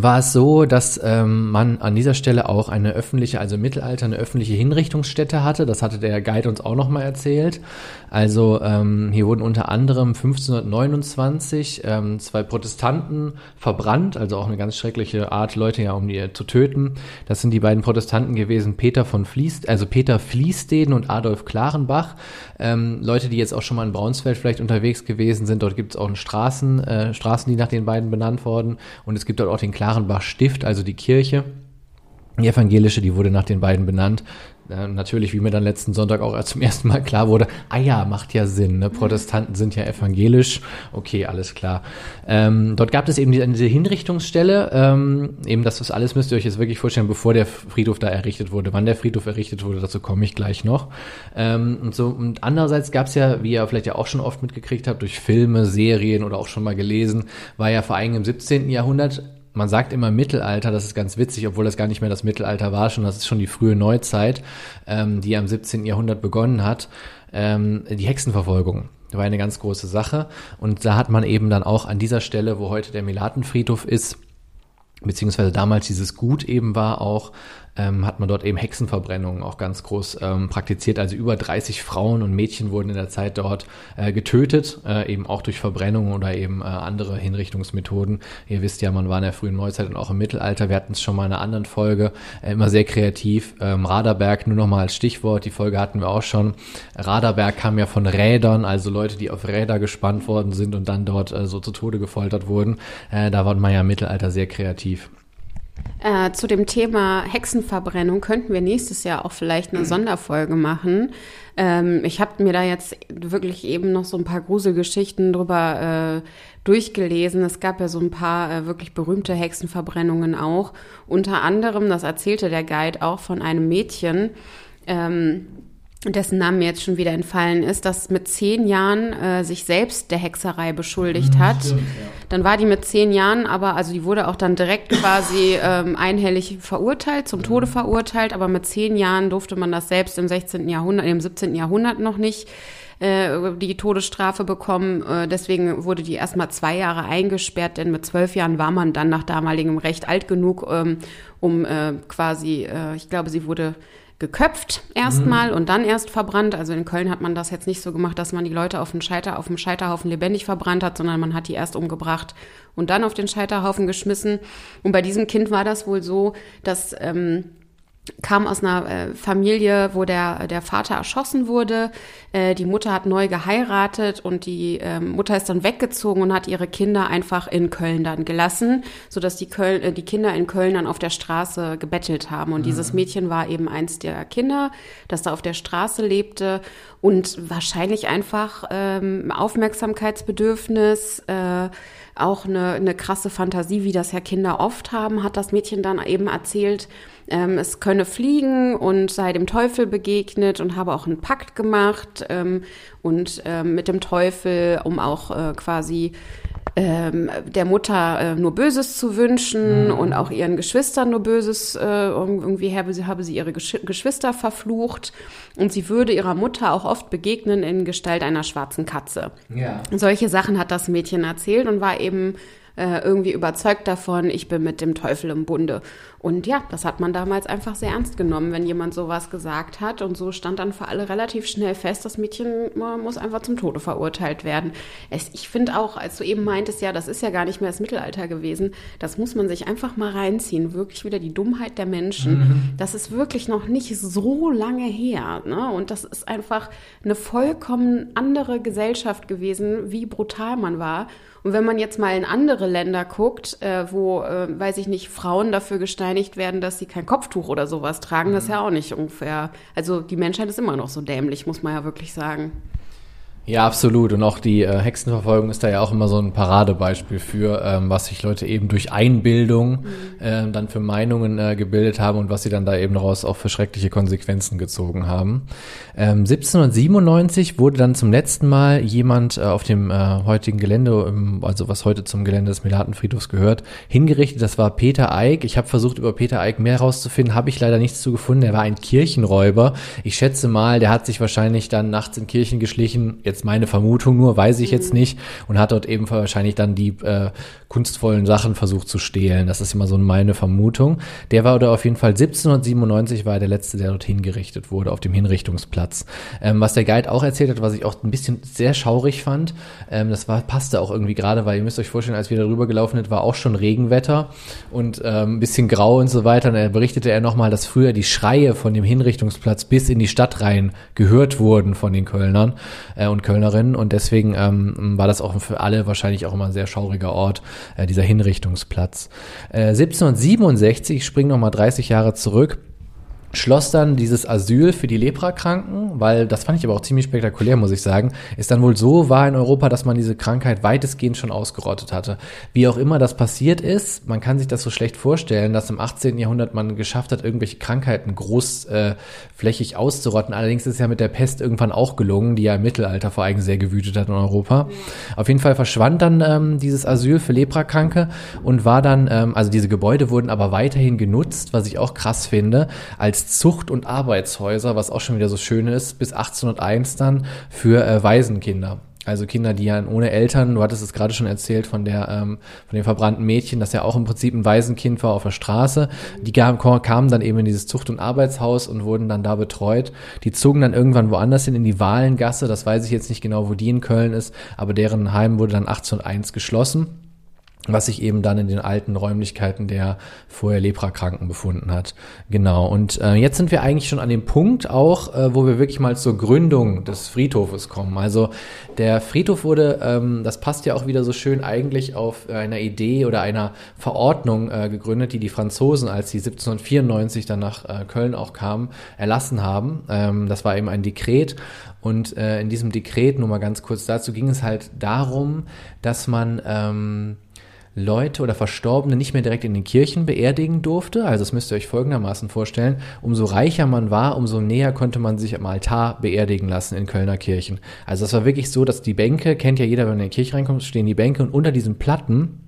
S2: war es so, dass ähm, man an dieser Stelle auch eine öffentliche, also im Mittelalter eine öffentliche Hinrichtungsstätte hatte. Das hatte der Guide uns auch nochmal erzählt. Also ähm, hier wurden unter anderem 1529 ähm, zwei Protestanten verbrannt, also auch eine ganz schreckliche Art, Leute ja um die zu töten. Das sind die beiden Protestanten gewesen, Peter von Fließ, also Peter Fließdeden und Adolf Klarenbach. Ähm, Leute, die jetzt auch schon mal in Braunsfeld vielleicht unterwegs gewesen sind, dort gibt es auch einen Straßen, äh, Straßen, die nach den beiden benannt wurden. Und es gibt dort auch den Klarenbach Stift, also die Kirche. Die evangelische, die wurde nach den beiden benannt. Äh, natürlich, wie mir dann letzten Sonntag auch zum ersten Mal klar wurde, ah ja, macht ja Sinn, ne? Protestanten sind ja evangelisch. Okay, alles klar. Ähm, dort gab es eben die, diese Hinrichtungsstelle, ähm, eben das, das alles müsst ihr euch jetzt wirklich vorstellen, bevor der Friedhof da errichtet wurde. Wann der Friedhof errichtet wurde, dazu komme ich gleich noch. Ähm, und so, und andererseits gab es ja, wie ihr vielleicht ja auch schon oft mitgekriegt habt, durch Filme, Serien oder auch schon mal gelesen, war ja vor allem im 17. Jahrhundert man sagt immer Mittelalter, das ist ganz witzig, obwohl das gar nicht mehr das Mittelalter war, schon das ist schon die frühe Neuzeit, ähm, die am 17. Jahrhundert begonnen hat, ähm, die Hexenverfolgung. War eine ganz große Sache und da hat man eben dann auch an dieser Stelle, wo heute der Melatenfriedhof ist, beziehungsweise damals dieses Gut eben war, auch ähm, hat man dort eben Hexenverbrennungen auch ganz groß ähm, praktiziert. Also über 30 Frauen und Mädchen wurden in der Zeit dort äh, getötet, äh, eben auch durch Verbrennungen oder eben äh, andere Hinrichtungsmethoden. Ihr wisst ja, man war in der frühen Neuzeit und auch im Mittelalter. Wir hatten es schon mal in einer anderen Folge, äh, immer sehr kreativ. Ähm, Raderberg nur noch mal als Stichwort, die Folge hatten wir auch schon. Raderberg kam ja von Rädern, also Leute, die auf Räder gespannt worden sind und dann dort äh, so zu Tode gefoltert wurden. Äh, da war man ja im Mittelalter sehr kreativ.
S3: Äh, zu dem Thema Hexenverbrennung könnten wir nächstes Jahr auch vielleicht eine [CLEARS THROAT] Sonderfolge machen. Ähm, ich habe mir da jetzt wirklich eben noch so ein paar Gruselgeschichten drüber äh, durchgelesen. Es gab ja so ein paar äh, wirklich berühmte Hexenverbrennungen auch. Unter anderem, das erzählte der Guide auch von einem Mädchen, ähm, dessen Name mir jetzt schon wieder entfallen ist, das mit zehn Jahren äh, sich selbst der Hexerei beschuldigt mhm, hat. Stimmt, ja. Dann war die mit zehn Jahren, aber also die wurde auch dann direkt quasi ähm, einhellig verurteilt, zum Tode verurteilt, aber mit zehn Jahren durfte man das selbst im 16. Jahrhundert, im 17. Jahrhundert noch nicht äh, die Todesstrafe bekommen. Äh, deswegen wurde die erstmal zwei Jahre eingesperrt, denn mit zwölf Jahren war man dann nach damaligem Recht alt genug, ähm, um äh, quasi, äh, ich glaube, sie wurde geköpft erstmal mhm. und dann erst verbrannt. Also in Köln hat man das jetzt nicht so gemacht, dass man die Leute auf, den Scheiter, auf dem Scheiterhaufen lebendig verbrannt hat, sondern man hat die erst umgebracht und dann auf den Scheiterhaufen geschmissen. Und bei diesem Kind war das wohl so, dass ähm, kam aus einer äh, Familie, wo der, der Vater erschossen wurde. Äh, die Mutter hat neu geheiratet und die äh, Mutter ist dann weggezogen und hat ihre Kinder einfach in Köln dann gelassen, sodass die, Köln, äh, die Kinder in Köln dann auf der Straße gebettelt haben. Und mhm. dieses Mädchen war eben eins der Kinder, das da auf der Straße lebte und wahrscheinlich einfach ähm, Aufmerksamkeitsbedürfnis, äh, auch eine, eine krasse Fantasie, wie das ja Kinder oft haben, hat das Mädchen dann eben erzählt, ähm, es könne fliegen und sei dem Teufel begegnet und habe auch einen Pakt gemacht ähm, und ähm, mit dem Teufel, um auch äh, quasi ähm, der Mutter äh, nur Böses zu wünschen mhm. und auch ihren Geschwistern nur Böses, äh, irgendwie habe sie, habe sie ihre Gesch Geschwister verflucht und sie würde ihrer Mutter auch oft begegnen in Gestalt einer schwarzen Katze. Ja. Solche Sachen hat das Mädchen erzählt und war eben äh, irgendwie überzeugt davon, ich bin mit dem Teufel im Bunde. Und ja, das hat man damals einfach sehr ernst genommen, wenn jemand sowas gesagt hat. Und so stand dann für alle relativ schnell fest, das Mädchen muss einfach zum Tode verurteilt werden. Es, ich finde auch, als du eben meintest, ja, das ist ja gar nicht mehr das Mittelalter gewesen, das muss man sich einfach mal reinziehen. Wirklich wieder die Dummheit der Menschen. Mhm. Das ist wirklich noch nicht so lange her. Ne? Und das ist einfach eine vollkommen andere Gesellschaft gewesen, wie brutal man war. Und wenn man jetzt mal in andere Länder guckt, äh, wo, äh, weiß ich nicht, Frauen dafür gesteinigt werden, dass sie kein Kopftuch oder sowas tragen, mhm. das ist ja auch nicht ungefähr. Also die Menschheit ist immer noch so dämlich, muss man ja wirklich sagen.
S2: Ja, absolut. Und auch die äh, Hexenverfolgung ist da ja auch immer so ein Paradebeispiel für, ähm, was sich Leute eben durch Einbildung mhm. äh, dann für Meinungen äh, gebildet haben und was sie dann da eben daraus auch für schreckliche Konsequenzen gezogen haben. Ähm, 1797 wurde dann zum letzten Mal jemand äh, auf dem äh, heutigen Gelände, im, also was heute zum Gelände des Melatenfriedhofs gehört, hingerichtet. Das war Peter Eick. Ich habe versucht, über Peter Eick mehr rauszufinden, habe ich leider nichts zu gefunden. Er war ein Kirchenräuber. Ich schätze mal, der hat sich wahrscheinlich dann nachts in Kirchen geschlichen. Jetzt jetzt meine Vermutung nur, weiß ich jetzt mhm. nicht. Und hat dort eben wahrscheinlich dann die äh, kunstvollen Sachen versucht zu stehlen. Das ist immer so meine Vermutung. Der war oder auf jeden Fall 1797 war der letzte, der dort hingerichtet wurde, auf dem Hinrichtungsplatz. Ähm, was der Guide auch erzählt hat, was ich auch ein bisschen sehr schaurig fand, ähm, das war, passte auch irgendwie gerade, weil ihr müsst euch vorstellen, als wir darüber gelaufen sind, war auch schon Regenwetter und ähm, ein bisschen grau und so weiter. Und er berichtete er nochmal, dass früher die Schreie von dem Hinrichtungsplatz bis in die Stadt rein gehört wurden von den Kölnern äh, und Kölnerinnen und deswegen ähm, war das auch für alle wahrscheinlich auch immer ein sehr schauriger Ort, äh, dieser Hinrichtungsplatz. Äh, 1767, ich springe nochmal 30 Jahre zurück, schloss dann dieses Asyl für die Leprakranken, weil das fand ich aber auch ziemlich spektakulär, muss ich sagen, ist dann wohl so war in Europa, dass man diese Krankheit weitestgehend schon ausgerottet hatte. Wie auch immer das passiert ist, man kann sich das so schlecht vorstellen, dass im 18. Jahrhundert man geschafft hat, irgendwelche Krankheiten großflächig äh, auszurotten. Allerdings ist ja mit der Pest irgendwann auch gelungen, die ja im Mittelalter vor allem sehr gewütet hat in Europa. Auf jeden Fall verschwand dann ähm, dieses Asyl für Leprakranke und war dann, ähm, also diese Gebäude wurden aber weiterhin genutzt, was ich auch krass finde, als Zucht- und Arbeitshäuser, was auch schon wieder so schön ist, bis 1801 dann für äh, Waisenkinder. Also Kinder, die ja ohne Eltern, du hattest es gerade schon erzählt von der, ähm, von dem verbrannten Mädchen, das ja auch im Prinzip ein Waisenkind war auf der Straße. Die kamen dann eben in dieses Zucht- und Arbeitshaus und wurden dann da betreut. Die zogen dann irgendwann woanders hin in die Wahlengasse. Das weiß ich jetzt nicht genau, wo die in Köln ist, aber deren Heim wurde dann 1801 geschlossen was sich eben dann in den alten Räumlichkeiten der vorher Leprakranken befunden hat. Genau. Und äh, jetzt sind wir eigentlich schon an dem Punkt auch, äh, wo wir wirklich mal zur Gründung des Friedhofes kommen. Also der Friedhof wurde, ähm, das passt ja auch wieder so schön eigentlich auf einer Idee oder einer Verordnung äh, gegründet, die die Franzosen, als sie 1794 dann nach äh, Köln auch kamen, erlassen haben. Ähm, das war eben ein Dekret. Und äh, in diesem Dekret, nur mal ganz kurz dazu, ging es halt darum, dass man ähm, Leute oder Verstorbene nicht mehr direkt in den Kirchen beerdigen durfte. Also das müsst ihr euch folgendermaßen vorstellen. Umso reicher man war, umso näher konnte man sich am Altar beerdigen lassen in Kölner Kirchen. Also es war wirklich so, dass die Bänke, kennt ja jeder, wenn man in die Kirche reinkommt, stehen die Bänke und unter diesen Platten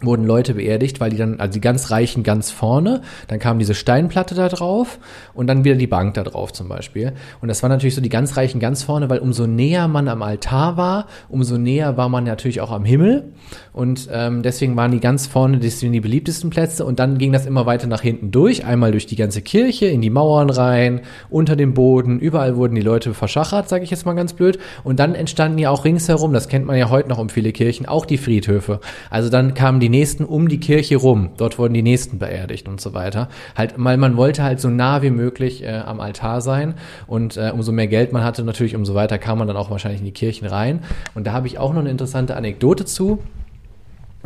S2: wurden Leute beerdigt, weil die dann, also die ganz Reichen ganz vorne, dann kam diese Steinplatte da drauf und dann wieder die Bank da drauf zum Beispiel. Und das war natürlich so die ganz Reichen ganz vorne, weil umso näher man am Altar war, umso näher war man natürlich auch am Himmel. Und ähm, deswegen waren die ganz vorne sind die beliebtesten Plätze und dann ging das immer weiter nach hinten durch, einmal durch die ganze Kirche, in die Mauern rein, unter dem Boden, überall wurden die Leute verschachert, sage ich jetzt mal ganz blöd. Und dann entstanden ja auch ringsherum, das kennt man ja heute noch um viele Kirchen, auch die Friedhöfe. Also dann kamen die die nächsten um die Kirche rum. Dort wurden die nächsten beerdigt und so weiter. Halt, weil man wollte halt so nah wie möglich äh, am Altar sein und äh, umso mehr Geld man hatte, natürlich umso weiter kam man dann auch wahrscheinlich in die Kirchen rein. Und da habe ich auch noch eine interessante Anekdote zu.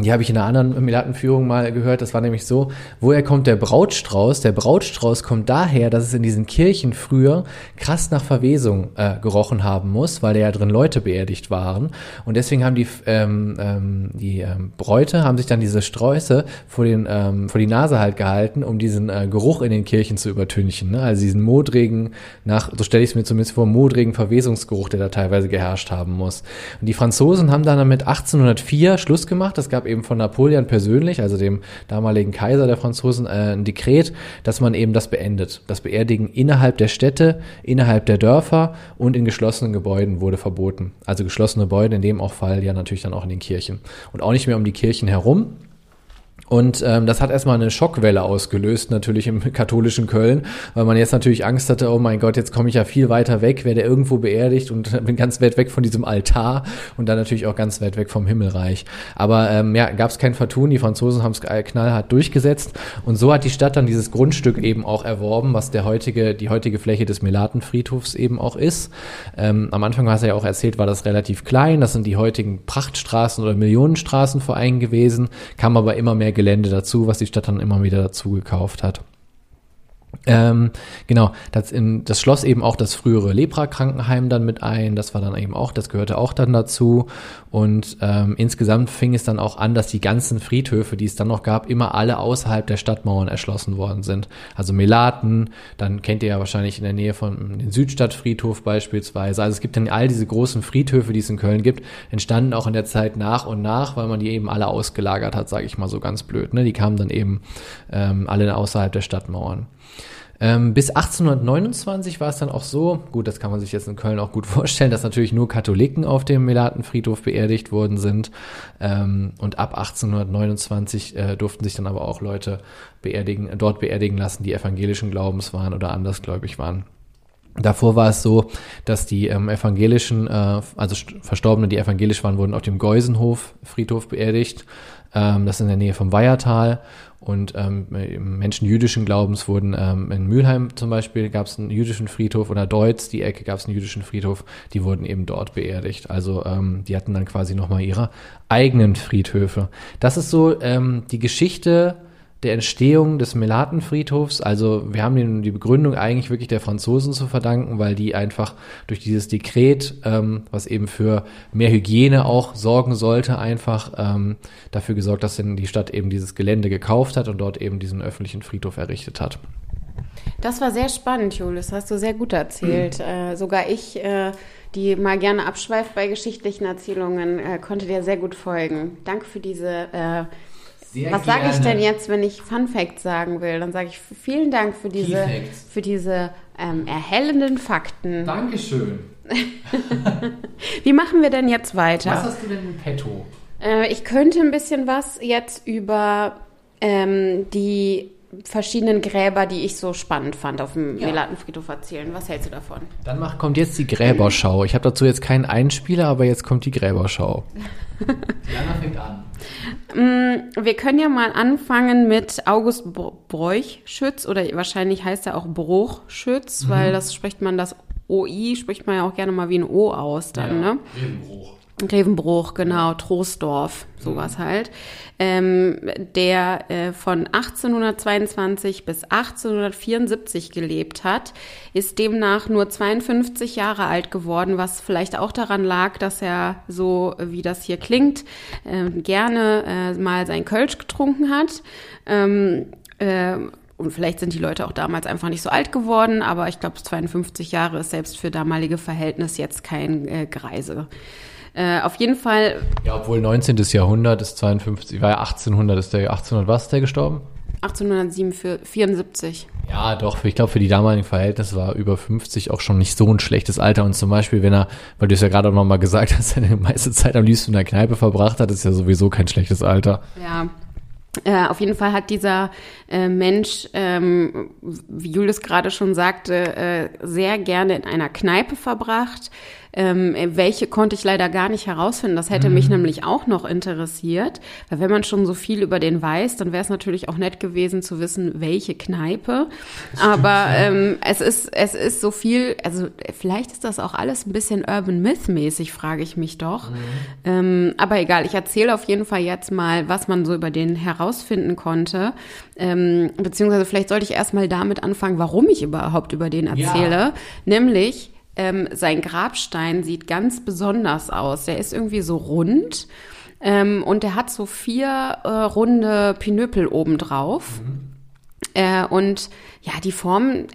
S2: Die habe ich in einer anderen Melatenführung mal gehört. Das war nämlich so, woher kommt der Brautstrauß? Der Brautstrauß kommt daher, dass es in diesen Kirchen früher krass nach Verwesung äh, gerochen haben muss, weil da ja drin Leute beerdigt waren. Und deswegen haben die, ähm, ähm, die ähm, Bräute haben sich dann diese Sträuße vor, den, ähm, vor die Nase halt gehalten, um diesen äh, Geruch in den Kirchen zu übertünchen. Ne? Also diesen modrigen, nach, so stelle ich es mir zumindest vor, modrigen Verwesungsgeruch, der da teilweise geherrscht haben muss. Und die Franzosen haben dann damit 1804 Schluss gemacht. Es gab eben von Napoleon persönlich, also dem damaligen Kaiser der Franzosen, äh, ein Dekret, dass man eben das beendet. Das Beerdigen innerhalb der Städte, innerhalb der Dörfer und in geschlossenen Gebäuden wurde verboten. Also geschlossene Gebäude in dem auch Fall ja natürlich dann auch in den Kirchen. Und auch nicht mehr um die Kirchen herum, und ähm, das hat erstmal eine Schockwelle ausgelöst, natürlich im [LAUGHS] katholischen Köln, weil man jetzt natürlich Angst hatte, oh mein Gott, jetzt komme ich ja viel weiter weg, werde irgendwo beerdigt und [LAUGHS] bin ganz weit weg von diesem Altar und dann natürlich auch ganz weit weg vom Himmelreich. Aber ähm, ja, gab es kein Vertun, die Franzosen haben es knallhart durchgesetzt und so hat die Stadt dann dieses Grundstück eben auch erworben, was der heutige, die heutige Fläche des Melatenfriedhofs eben auch ist. Ähm, am Anfang hast du ja auch erzählt, war das relativ klein, das sind die heutigen Prachtstraßen oder Millionenstraßen vor allem gewesen, kam aber immer mehr Gelände dazu, was die Stadt dann immer wieder dazu gekauft hat. Ähm, genau, das, in, das schloss eben auch das frühere Lepra-Krankenheim dann mit ein. Das war dann eben auch, das gehörte auch dann dazu. Und ähm, insgesamt fing es dann auch an, dass die ganzen Friedhöfe, die es dann noch gab, immer alle außerhalb der Stadtmauern erschlossen worden sind. Also Melaten, dann kennt ihr ja wahrscheinlich in der Nähe von den Südstadtfriedhof beispielsweise. Also es gibt dann all diese großen Friedhöfe, die es in Köln gibt, entstanden auch in der Zeit nach und nach, weil man die eben alle ausgelagert hat, sage ich mal so ganz blöd. Ne? Die kamen dann eben ähm, alle außerhalb der Stadtmauern. Ähm, bis 1829 war es dann auch so, gut, das kann man sich jetzt in Köln auch gut [LAUGHS] vorstellen, dass natürlich nur Katholiken auf dem Melatenfriedhof beerdigt worden sind. Ähm, und ab 1829 äh, durften sich dann aber auch Leute beerdigen, dort beerdigen lassen, die evangelischen Glaubens waren oder andersgläubig waren. Davor war es so, dass die ähm, evangelischen, äh, also Verstorbene, die evangelisch waren, wurden auf dem Geusenhof Friedhof beerdigt. Ähm, das ist in der Nähe vom Weihertal. Und ähm, Menschen jüdischen Glaubens wurden ähm, in Mülheim zum Beispiel gab es einen jüdischen Friedhof oder Deutz, die Ecke gab es einen jüdischen Friedhof, die wurden eben dort beerdigt. Also ähm, die hatten dann quasi nochmal ihre eigenen Friedhöfe. Das ist so ähm, die Geschichte der Entstehung des Melatenfriedhofs. Also wir haben den, die Begründung eigentlich wirklich der Franzosen zu verdanken, weil die einfach durch dieses Dekret, ähm, was eben für mehr Hygiene auch sorgen sollte, einfach ähm, dafür gesorgt, dass denn die Stadt eben dieses Gelände gekauft hat und dort eben diesen öffentlichen Friedhof errichtet hat.
S3: Das war sehr spannend, Julius. Hast du sehr gut erzählt. Mhm. Äh, sogar ich, äh, die mal gerne abschweift bei geschichtlichen Erzählungen, äh, konnte dir sehr gut folgen. Danke für diese äh, sehr Was sage ich denn jetzt, wenn ich Fun Facts sagen will? Dann sage ich vielen Dank für diese, für diese ähm, erhellenden Fakten.
S2: Dankeschön. [LAUGHS]
S3: Wie machen wir denn jetzt weiter?
S2: Was hast du denn im Petto?
S3: Äh, ich könnte ein bisschen was jetzt über ähm, die verschiedenen Gräber, die ich so spannend fand, auf dem ja. Melatenfriedhof erzählen. Was hältst du davon?
S2: Dann mach, kommt jetzt die Gräberschau. Ich habe dazu jetzt keinen Einspieler, aber jetzt kommt die Gräberschau. [LAUGHS]
S3: Jana fängt an. Mm, wir können ja mal anfangen mit August Bräuchschütz oder wahrscheinlich heißt er auch Bruchschütz, mhm. weil das spricht man das OI, spricht man ja auch gerne mal wie ein O aus dann, ja, ne? Riesenbruch. Grevenbruch, genau, Troisdorf, sowas halt, ähm, der äh, von 1822 bis 1874 gelebt hat, ist demnach nur 52 Jahre alt geworden, was vielleicht auch daran lag, dass er so, wie das hier klingt, äh, gerne äh, mal sein Kölsch getrunken hat. Ähm, äh, und vielleicht sind die Leute auch damals einfach nicht so alt geworden, aber ich glaube, 52 Jahre ist selbst für damalige Verhältnis jetzt kein äh, Greise. Äh, auf jeden Fall.
S2: Ja, obwohl 19. Jahrhundert ist 52, war ja 1800, ist der 1800 was ist der gestorben?
S3: 1874.
S2: Ja, doch, ich glaube, für die damaligen Verhältnisse war über 50 auch schon nicht so ein schlechtes Alter. Und zum Beispiel, wenn er, weil du es ja gerade auch nochmal gesagt hast, [LAUGHS] seine meiste Zeit am liebsten in der Kneipe verbracht hat, ist ja sowieso kein schlechtes Alter.
S3: Ja, äh, auf jeden Fall hat dieser äh, Mensch, ähm, wie Julius gerade schon sagte, äh, sehr gerne in einer Kneipe verbracht. Ähm, welche konnte ich leider gar nicht herausfinden. Das hätte mhm. mich nämlich auch noch interessiert. Weil wenn man schon so viel über den weiß, dann wäre es natürlich auch nett gewesen zu wissen, welche Kneipe. Aber [LAUGHS] ähm, es ist es ist so viel. Also vielleicht ist das auch alles ein bisschen Urban Myth mäßig, frage ich mich doch. Mhm. Ähm, aber egal. Ich erzähle auf jeden Fall jetzt mal, was man so über den herausfinden konnte. Ähm, beziehungsweise vielleicht sollte ich erstmal damit anfangen, warum ich überhaupt über den erzähle. Ja. Nämlich ähm, sein Grabstein sieht ganz besonders aus. Der ist irgendwie so rund ähm, und der hat so vier äh, runde Pinöpel obendrauf. Mhm. Äh, und ja, die Form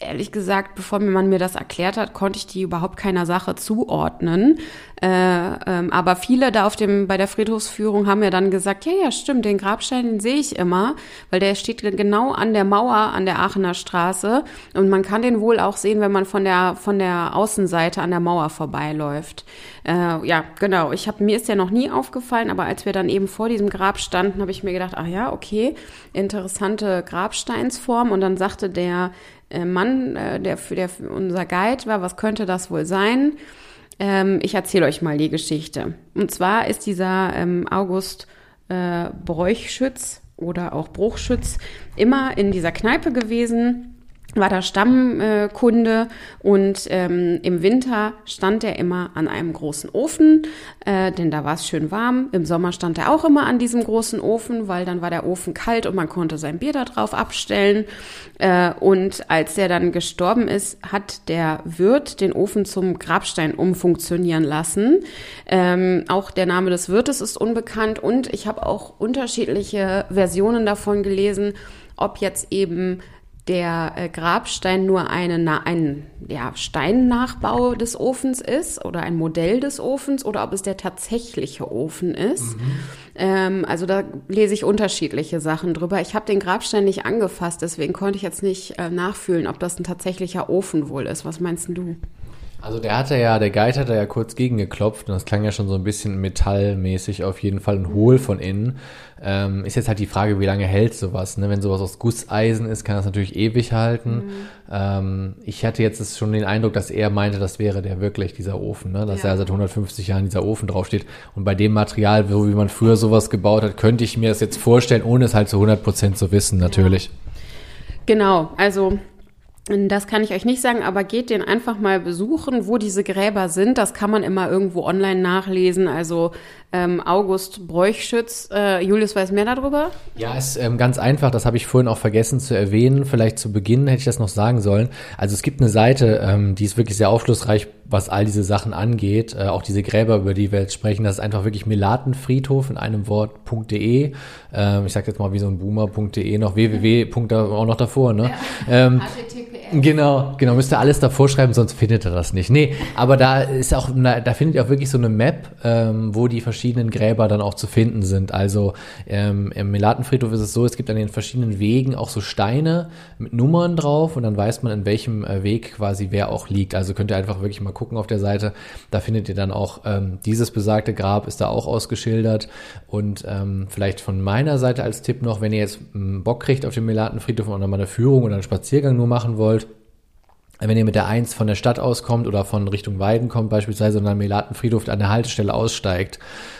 S3: ehrlich gesagt, bevor man mir das erklärt hat, konnte ich die überhaupt keiner Sache zuordnen. Äh, ähm, aber viele da auf dem bei der Friedhofsführung haben mir dann gesagt, ja, ja, stimmt, den Grabstein den sehe ich immer, weil der steht genau an der Mauer an der Aachener Straße und man kann den wohl auch sehen, wenn man von der von der Außenseite an der Mauer vorbeiläuft. Äh, ja, genau. Ich habe mir ist ja noch nie aufgefallen, aber als wir dann eben vor diesem Grab standen, habe ich mir gedacht, ach ja, okay, interessante Grabsteinsform und dann sagte der Mann, äh, der für, der für unser Guide war, was könnte das wohl sein? Ähm, ich erzähle euch mal die Geschichte. Und zwar ist dieser ähm, August äh, Bräuchschütz oder auch Bruchschütz immer in dieser Kneipe gewesen war da Stammkunde und ähm, im Winter stand er immer an einem großen Ofen, äh, denn da war es schön warm. Im Sommer stand er auch immer an diesem großen Ofen, weil dann war der Ofen kalt und man konnte sein Bier da drauf abstellen. Äh, und als er dann gestorben ist, hat der Wirt den Ofen zum Grabstein umfunktionieren lassen. Ähm, auch der Name des Wirtes ist unbekannt und ich habe auch unterschiedliche Versionen davon gelesen, ob jetzt eben der äh, Grabstein nur eine, ein ja, Steinnachbau des Ofens ist oder ein Modell des Ofens oder ob es der tatsächliche Ofen ist. Mhm. Ähm, also da lese ich unterschiedliche Sachen drüber. Ich habe den Grabstein nicht angefasst, deswegen konnte ich jetzt nicht äh, nachfühlen, ob das ein tatsächlicher Ofen wohl ist. Was meinst du?
S2: Also der hatte ja, der Guide hat ja kurz gegengeklopft und das klang ja schon so ein bisschen metallmäßig auf jeden Fall und hohl von innen. Ähm, ist jetzt halt die Frage, wie lange hält sowas. Ne? Wenn sowas aus Gusseisen ist, kann das natürlich ewig halten. Mhm. Ähm, ich hatte jetzt schon den Eindruck, dass er meinte, das wäre der wirklich, dieser Ofen, ne? dass ja. er seit 150 Jahren dieser Ofen draufsteht. Und bei dem Material, so wie man früher sowas gebaut hat, könnte ich mir das jetzt vorstellen, ohne es halt zu 100 Prozent zu wissen, natürlich. Ja.
S3: Genau, also das kann ich euch nicht sagen, aber geht den einfach mal besuchen, wo diese Gräber sind. Das kann man immer irgendwo online nachlesen. Also ähm, August Bräuchschütz. Äh, Julius weiß mehr darüber?
S2: Ja, ist ähm, ganz einfach. Das habe ich vorhin auch vergessen zu erwähnen. Vielleicht zu Beginn hätte ich das noch sagen sollen. Also es gibt eine Seite, ähm, die ist wirklich sehr aufschlussreich, was all diese Sachen angeht. Äh, auch diese Gräber, über die wir jetzt sprechen. Das ist einfach wirklich Melatenfriedhof in einem Wort.de. Ähm, ich sage jetzt mal wie so ein Boomer.de noch www. auch noch davor. Ne? Ja. Ähm, Genau, genau, müsst ihr alles davor schreiben, sonst findet ihr das nicht. Nee, aber da ist auch, da findet ihr auch wirklich so eine Map, ähm, wo die verschiedenen Gräber dann auch zu finden sind. Also ähm, im Melatenfriedhof ist es so, es gibt an den verschiedenen Wegen auch so Steine mit Nummern drauf und dann weiß man, in welchem äh, Weg quasi wer auch liegt. Also könnt ihr einfach wirklich mal gucken auf der Seite. Da findet ihr dann auch ähm, dieses besagte Grab ist da auch ausgeschildert. Und ähm, vielleicht von meiner Seite als Tipp noch, wenn ihr jetzt ähm, Bock kriegt auf den Melatenfriedhof und mal eine Führung oder einen Spaziergang nur machen wollt, wenn ihr mit der 1 von der Stadt auskommt oder von Richtung Weiden kommt beispielsweise und dann Melatenfriedhof an der Haltestelle aussteigt,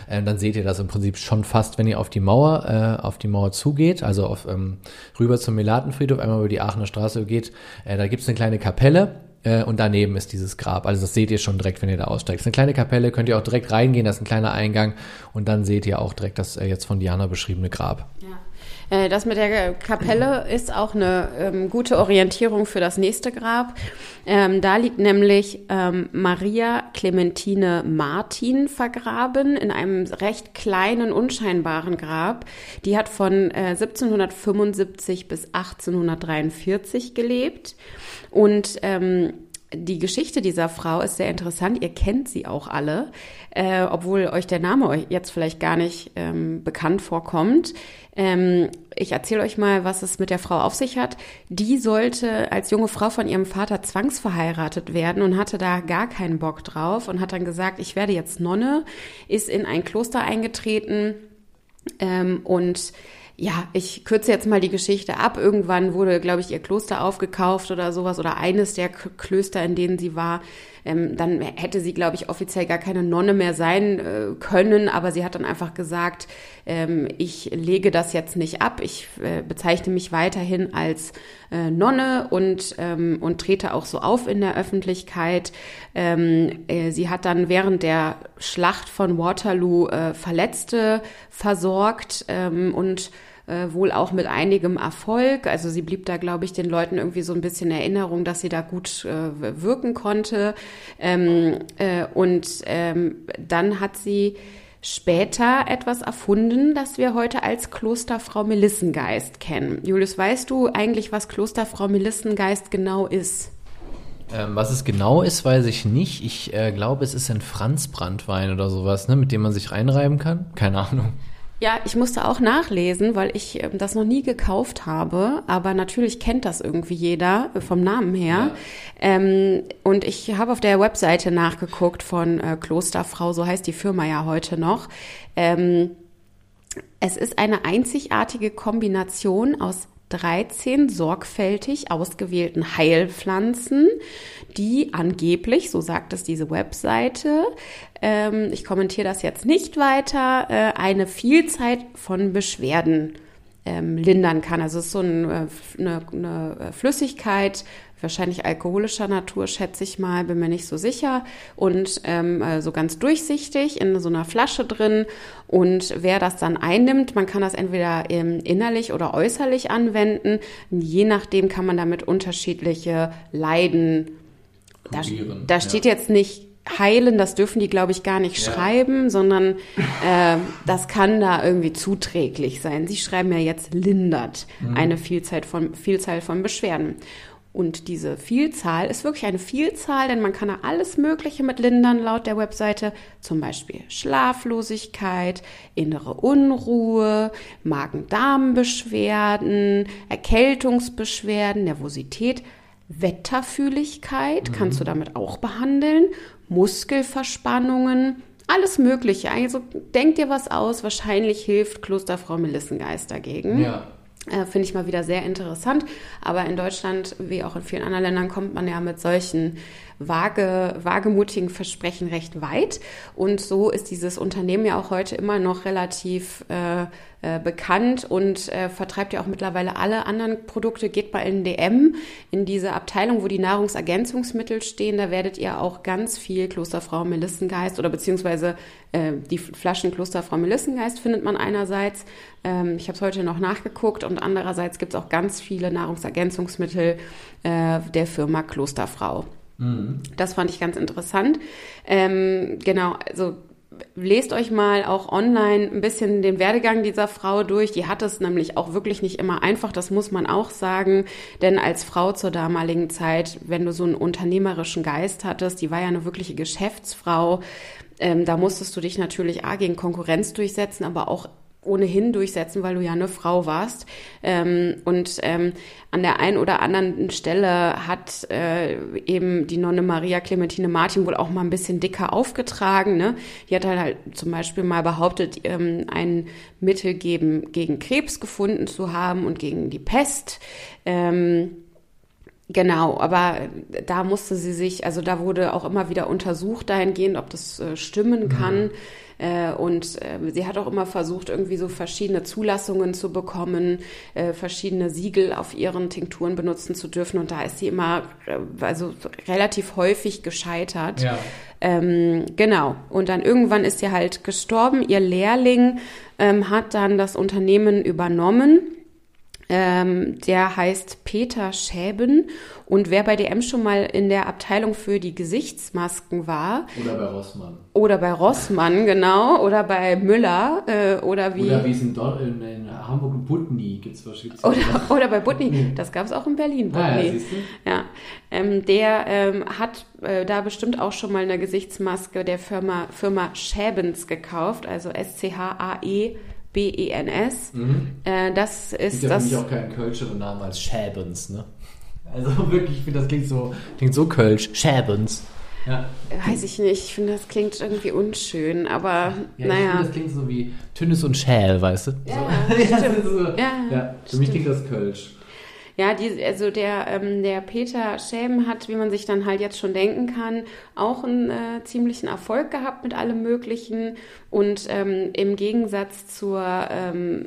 S2: äh, dann seht ihr das im Prinzip schon fast, wenn ihr auf die Mauer, äh, auf die Mauer zugeht, also auf, ähm, rüber zum Melatenfriedhof, einmal über die Aachener Straße geht, äh, da gibt's eine kleine Kapelle, Äh, und daneben ist dieses Grab. Also das seht ihr schon direkt, wenn ihr da aussteigt. Das ist eine kleine Kapelle, könnt ihr auch direkt reingehen, das ist ein kleiner Eingang und dann seht ihr auch direkt das äh, jetzt von Diana beschriebene Grab.
S3: Ja. Äh, das mit der Kapelle ist auch eine ähm, gute Orientierung für das nächste Grab. Ähm, da liegt nämlich ähm, Maria Clementine Martin vergraben in einem recht kleinen, unscheinbaren Grab. Die hat von äh, 1775 bis 1843 gelebt und ähm, die Geschichte dieser Frau ist sehr interessant. Ihr kennt sie auch alle, äh, obwohl euch der Name euch jetzt vielleicht gar nicht ähm, bekannt vorkommt. Ähm, ich erzähle euch mal, was es mit der Frau auf sich hat. Die sollte als junge Frau von ihrem Vater zwangsverheiratet werden und hatte da gar keinen Bock drauf und hat dann gesagt, ich werde jetzt Nonne, ist in ein Kloster eingetreten ähm, und ja, ich kürze jetzt mal die Geschichte ab. Irgendwann wurde, glaube ich, ihr Kloster aufgekauft oder sowas oder eines der Klöster, in denen sie war. Ähm, dann hätte sie, glaube ich, offiziell gar keine Nonne mehr sein äh, können, aber sie hat dann einfach gesagt, ähm, ich lege das jetzt nicht ab, ich äh, bezeichne mich weiterhin als äh, Nonne und, ähm, und trete auch so auf in der Öffentlichkeit. Ähm, äh, sie hat dann während der Schlacht von Waterloo äh, Verletzte versorgt ähm, und äh, wohl auch mit einigem Erfolg. Also sie blieb da, glaube ich, den Leuten irgendwie so ein bisschen Erinnerung, dass sie da gut äh, wirken konnte. Ähm, äh, und ähm, dann hat sie später etwas erfunden, das wir heute als Klosterfrau Melissengeist kennen. Julius, weißt du eigentlich, was Klosterfrau Melissengeist genau ist?
S2: Ähm, was es genau ist, weiß ich nicht. Ich äh, glaube, es ist ein Franzbranntwein oder sowas, ne, mit dem man sich reinreiben kann. Keine Ahnung.
S3: Ja, ich musste auch nachlesen, weil ich ähm, das noch nie gekauft habe. Aber natürlich kennt das irgendwie jeder äh, vom Namen her. Ja. Ähm, und ich habe auf der Webseite nachgeguckt von äh, Klosterfrau, so heißt die Firma ja heute noch. Ähm, es ist eine einzigartige Kombination aus 13 sorgfältig ausgewählten Heilpflanzen, die angeblich, so sagt es diese Webseite, ähm, ich kommentiere das jetzt nicht weiter, äh, eine Vielzahl von Beschwerden ähm, lindern kann. Also es ist so ein, äh, eine, eine Flüssigkeit, wahrscheinlich alkoholischer Natur, schätze ich mal, bin mir nicht so sicher. Und ähm, so also ganz durchsichtig in so einer Flasche drin. Und wer das dann einnimmt, man kann das entweder ähm, innerlich oder äußerlich anwenden. Je nachdem kann man damit unterschiedliche Leiden. Da, da steht ja. jetzt nicht heilen, das dürfen die, glaube ich, gar nicht ja. schreiben, sondern äh, das kann da irgendwie zuträglich sein. Sie schreiben ja jetzt lindert mhm. eine Vielzahl von, Vielzahl von Beschwerden. Und diese Vielzahl ist wirklich eine Vielzahl, denn man kann da alles Mögliche mit lindern laut der Webseite. Zum Beispiel Schlaflosigkeit, innere Unruhe, Magen-Darm-Beschwerden, Erkältungsbeschwerden, Nervosität, Wetterfühligkeit mhm. kannst du damit auch behandeln, Muskelverspannungen, alles Mögliche. Also denk dir was aus. Wahrscheinlich hilft Klosterfrau Melissengeist dagegen. Ja. Äh, Finde ich mal wieder sehr interessant. Aber in Deutschland, wie auch in vielen anderen Ländern, kommt man ja mit solchen vage, wagemutigen Versprechen recht weit. Und so ist dieses Unternehmen ja auch heute immer noch relativ äh, äh, bekannt und äh, vertreibt ja auch mittlerweile alle anderen Produkte. Geht mal in DM, in diese Abteilung, wo die Nahrungsergänzungsmittel stehen. Da werdet ihr auch ganz viel Klosterfrau Melissengeist oder beziehungsweise äh, die Flaschen Klosterfrau Melissengeist findet man einerseits. Ähm, ich habe es heute noch nachgeguckt und andererseits gibt es auch ganz viele Nahrungsergänzungsmittel äh, der Firma Klosterfrau. Mhm. Das fand ich ganz interessant. Ähm, genau, also lest euch mal auch online ein bisschen den Werdegang dieser Frau durch. Die hat es nämlich auch wirklich nicht immer einfach, das muss man auch sagen. Denn als Frau zur damaligen Zeit, wenn du so einen unternehmerischen Geist hattest, die war ja eine wirkliche Geschäftsfrau, ähm, da musstest du dich natürlich A gegen Konkurrenz durchsetzen, aber auch ohnehin durchsetzen, weil du ja eine Frau warst. Ähm, und ähm, an der einen oder anderen Stelle hat äh, eben die Nonne Maria Clementine Martin wohl auch mal ein bisschen dicker aufgetragen. Ne? Die hat halt zum Beispiel mal behauptet, ähm, ein Mittel gegen, gegen Krebs gefunden zu haben und gegen die Pest. Ähm, Genau, aber da musste sie sich, also da wurde auch immer wieder untersucht dahingehend, ob das äh, stimmen kann. Äh, und äh, sie hat auch immer versucht, irgendwie so verschiedene Zulassungen zu bekommen, äh, verschiedene Siegel auf ihren Tinkturen benutzen zu dürfen. Und da ist sie immer, äh, also relativ häufig gescheitert.
S2: Ja.
S3: Ähm, genau. Und dann irgendwann ist sie halt gestorben. Ihr Lehrling ähm, hat dann das Unternehmen übernommen. Ähm, der heißt Peter Schäben. Und wer bei DM schon mal in der Abteilung für die Gesichtsmasken war,
S2: Oder bei Rossmann.
S3: oder bei Rossmann, genau, oder bei Müller, äh, oder wie.
S2: Oder wie es in, Don in, in Hamburg Butni gibt es verschiedene.
S3: oder, [LAUGHS] oder bei Butni. Das gab es auch in Berlin,
S2: Ah, ja,
S3: Butni.
S2: siehst du?
S3: Ja, ähm, der ähm, hat äh, da bestimmt auch schon mal eine Gesichtsmaske der Firma, Firma Schäbens gekauft, also S-C-H-A-E-B-E-N-S. Äh, das
S2: Gibt
S3: ist
S2: ja für
S3: das.
S2: mich auch keinen kölscheren Namen als Schäbens, ne? Also [LAUGHS] wirklich, ich finde, das klingt so, klingt so kölsch. Schäbens. Ja.
S3: Weiß ich nicht, ich finde, das klingt irgendwie unschön, aber
S2: Ja, ich
S3: naja.
S2: finde, das klingt so wie Tünnes und Schäl, weißt du?
S3: Ja,
S2: so. [LAUGHS] ja,
S3: stimmt.
S2: so.
S3: Ja,
S2: ja, für mich klingt das Kölsch.
S3: Ja, die, also der, ähm, der Peter Schäben hat, wie man sich dann halt jetzt schon denken kann, auch einen äh, ziemlichen Erfolg gehabt mit allem Möglichen. Und ähm, im Gegensatz zur ähm,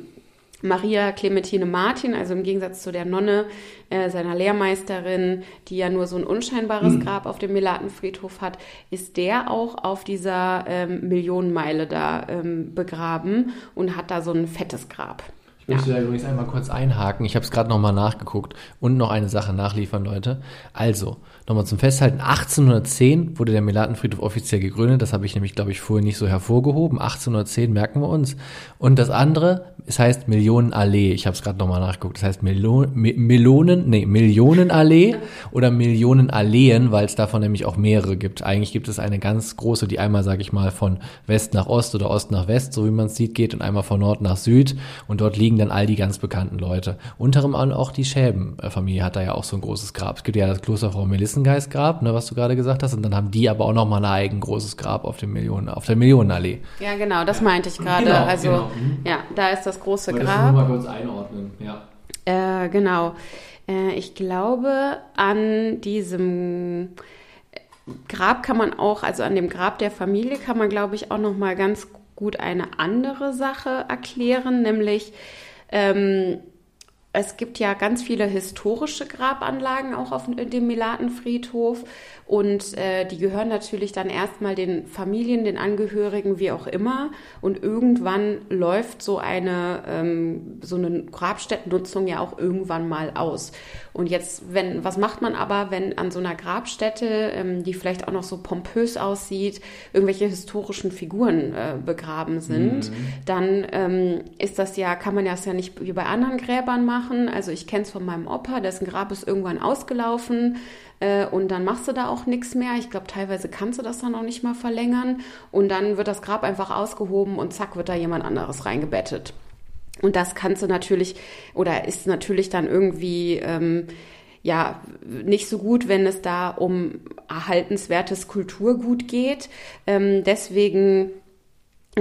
S3: Maria Clementine Martin, also im Gegensatz zu der Nonne, äh, seiner Lehrmeisterin, die ja nur so ein unscheinbares Grab auf dem Melatenfriedhof hat, ist der auch auf dieser ähm, Millionenmeile da ähm, begraben und hat da so ein fettes Grab.
S2: Ich möchte da übrigens einmal kurz einhaken. Ich habe es gerade nochmal nachgeguckt und noch eine Sache nachliefern, Leute. Also, nochmal zum Festhalten. 1810 wurde der Melatenfriedhof offiziell gegründet. Das habe ich nämlich, glaube ich, vorher nicht so hervorgehoben. 1810 merken wir uns. Und das andere, es heißt Millionenallee. Ich habe es gerade nochmal nachgeguckt. Das heißt Melo Me Melonen, nee, Millionenallee oder Millionenalleen, weil es davon nämlich auch mehrere gibt. Eigentlich gibt es eine ganz große, die einmal, sage ich mal, von West nach Ost oder Ost nach West, so wie man es sieht, geht und einmal von Nord nach Süd. Und dort liegen dann all die ganz bekannten Leute. Unter anderem auch die Schäben-Familie hat da ja auch so ein großes Grab. Es gibt ja das Kloster Frau Melissengeist-Grab, ne, was du gerade gesagt hast. Und dann haben die aber auch nochmal ein eigen großes Grab auf, dem Millionen, auf der Millionenallee.
S3: Ja, genau, das meinte ich gerade.
S2: Genau,
S3: also,
S2: genau. Mhm.
S3: ja, da ist das große
S2: das
S3: Grab.
S2: nur mal kurz einordnen, ja.
S3: Äh, genau. Äh, ich glaube, an diesem Grab kann man auch, also an dem Grab der Familie kann man, glaube ich, auch noch mal ganz gut eine andere Sache erklären, nämlich ähm, es gibt ja ganz viele historische Grabanlagen auch auf dem Melatenfriedhof und äh, die gehören natürlich dann erstmal den Familien, den Angehörigen, wie auch immer. Und irgendwann läuft so eine ähm, so eine Grabstättennutzung ja auch irgendwann mal aus. Und jetzt, wenn was macht man aber, wenn an so einer Grabstätte, ähm, die vielleicht auch noch so pompös aussieht, irgendwelche historischen Figuren äh, begraben sind, dann ähm, ist das ja, kann man das ja nicht wie bei anderen Gräbern machen. Also ich kenne es von meinem Opa, dessen Grab ist irgendwann ausgelaufen äh, und dann machst du da auch nichts mehr. Ich glaube, teilweise kannst du das dann auch nicht mal verlängern und dann wird das Grab einfach ausgehoben und zack wird da jemand anderes reingebettet. Und das kannst du natürlich oder ist natürlich dann irgendwie ähm, ja nicht so gut, wenn es da um erhaltenswertes Kulturgut geht. Ähm, deswegen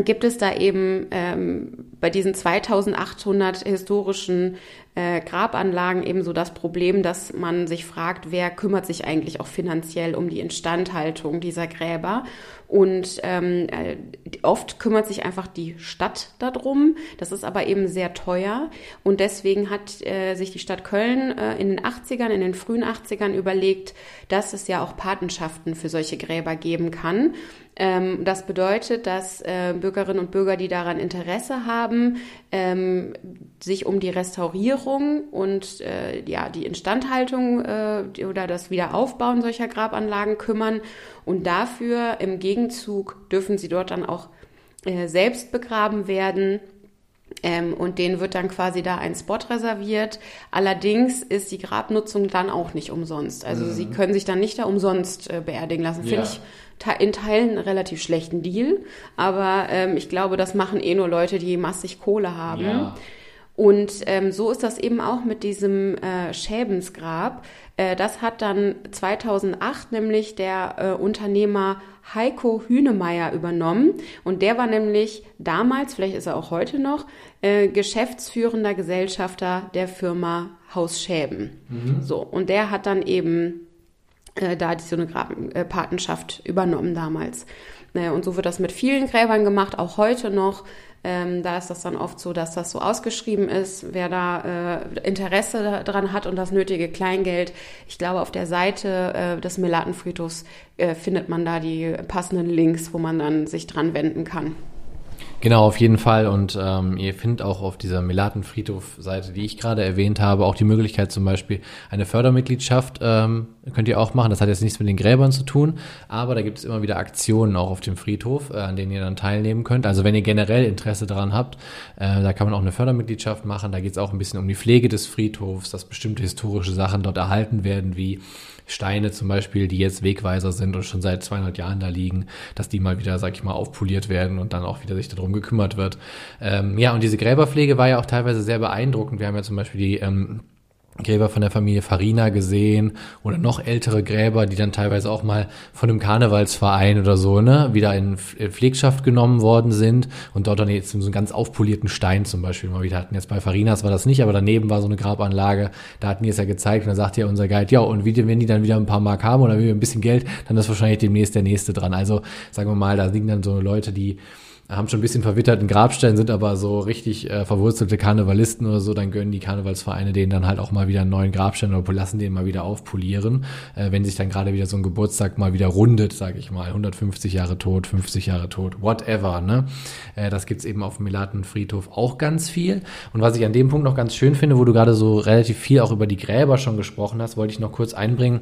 S3: gibt es da eben ähm, bei diesen 2800 historischen äh, Grabanlagen eben so das Problem, dass man sich fragt, wer kümmert sich eigentlich auch finanziell um die Instandhaltung dieser Gräber. Und ähm, äh, oft kümmert sich einfach die Stadt darum. Das ist aber eben sehr teuer. Und deswegen hat äh, sich die Stadt Köln äh, in den 80ern, in den frühen 80ern überlegt, dass es ja auch Patenschaften für solche Gräber geben kann. Ähm, das bedeutet, dass äh, Bürgerinnen und Bürger, die daran Interesse haben, ähm, sich um die Restaurierung und äh, ja, die Instandhaltung äh, oder das Wiederaufbauen solcher Grabanlagen kümmern. Und dafür im Gegenzug dürfen sie dort dann auch äh, selbst begraben werden. Ähm, und denen wird dann quasi da ein Spot reserviert. Allerdings ist die Grabnutzung dann auch nicht umsonst. Also sie können sich dann nicht da umsonst äh, beerdigen lassen. Finde
S2: Ja.
S3: ich te- in Teilen einen relativ schlechten Deal. Aber ähm, ich glaube, das machen eh nur Leute, die massig Kohle haben.
S2: Ja.
S3: Und ähm, so ist das eben auch mit diesem äh, Schäbensgrab. Äh, das hat dann 2008 nämlich der äh, Unternehmer Heiko Hünemeyer übernommen. Und der war nämlich damals, vielleicht ist er auch heute noch, äh, geschäftsführender Gesellschafter der Firma Haus Schäben. So, und der hat dann eben äh, da die, so eine Grabenpatenschaft übernommen damals. Naja, und so wird das mit vielen Gräbern gemacht, auch heute noch. Ähm, da ist das dann oft so, dass das so ausgeschrieben ist, wer da äh, Interesse daran hat und das nötige Kleingeld. Ich glaube, auf der Seite äh, des Melatenfriedhofs äh, findet man da die passenden Links, wo man dann sich dran wenden kann.
S2: Genau, auf jeden Fall. Und ähm, ihr findet auch auf dieser Melatenfriedhof-Seite, die ich gerade erwähnt habe, auch die Möglichkeit zum Beispiel eine Fördermitgliedschaft ähm, könnt ihr auch machen. Das hat jetzt nichts mit den Gräbern zu tun, aber da gibt es immer wieder Aktionen auch auf dem Friedhof, äh, an denen ihr dann teilnehmen könnt. Also wenn ihr generell Interesse daran habt, äh, da kann man auch eine Fördermitgliedschaft machen. Da geht es auch ein bisschen um die Pflege des Friedhofs, dass bestimmte historische Sachen dort erhalten werden, wie Steine zum Beispiel, die jetzt Wegweiser sind und schon seit 200 Jahren da liegen, dass die mal wieder, sag ich mal, aufpoliert werden und dann auch wieder sich darum gekümmert wird. Ähm, ja, und diese Gräberpflege war ja auch teilweise sehr beeindruckend. Wir haben ja zum Beispiel die ähm, Gräber von der Familie Farina gesehen oder noch ältere Gräber, die dann teilweise auch mal von einem Karnevalsverein oder so, ne, wieder in Pflegschaft genommen worden sind und dort dann jetzt so einen ganz aufpolierten Stein zum Beispiel mal wieder hatten. Jetzt bei Farinas war das nicht, aber daneben war so eine Grabanlage, da hatten die es ja gezeigt und da sagt ja unser Guide, ja, und wenn die dann wieder ein paar Mark haben oder ein bisschen Geld, dann ist wahrscheinlich demnächst der nächste dran. Also sagen wir mal, da liegen dann so Leute, die haben schon ein bisschen verwitterten Grabstein, sind aber so richtig äh, verwurzelte Karnevalisten oder so, dann gönnen die Karnevalsvereine denen dann halt auch mal wieder einen neuen Grabstein oder lassen den mal wieder aufpolieren, äh, wenn sich dann gerade wieder so ein Geburtstag mal wieder rundet, sage ich mal, 150 Jahre tot, 50 Jahre tot, whatever, ne? Äh, das gibt's eben auf dem Melatenfriedhof auch ganz viel. Und was ich an dem Punkt noch ganz schön finde, wo du gerade so relativ viel auch über die Gräber schon gesprochen hast, wollte ich noch kurz einbringen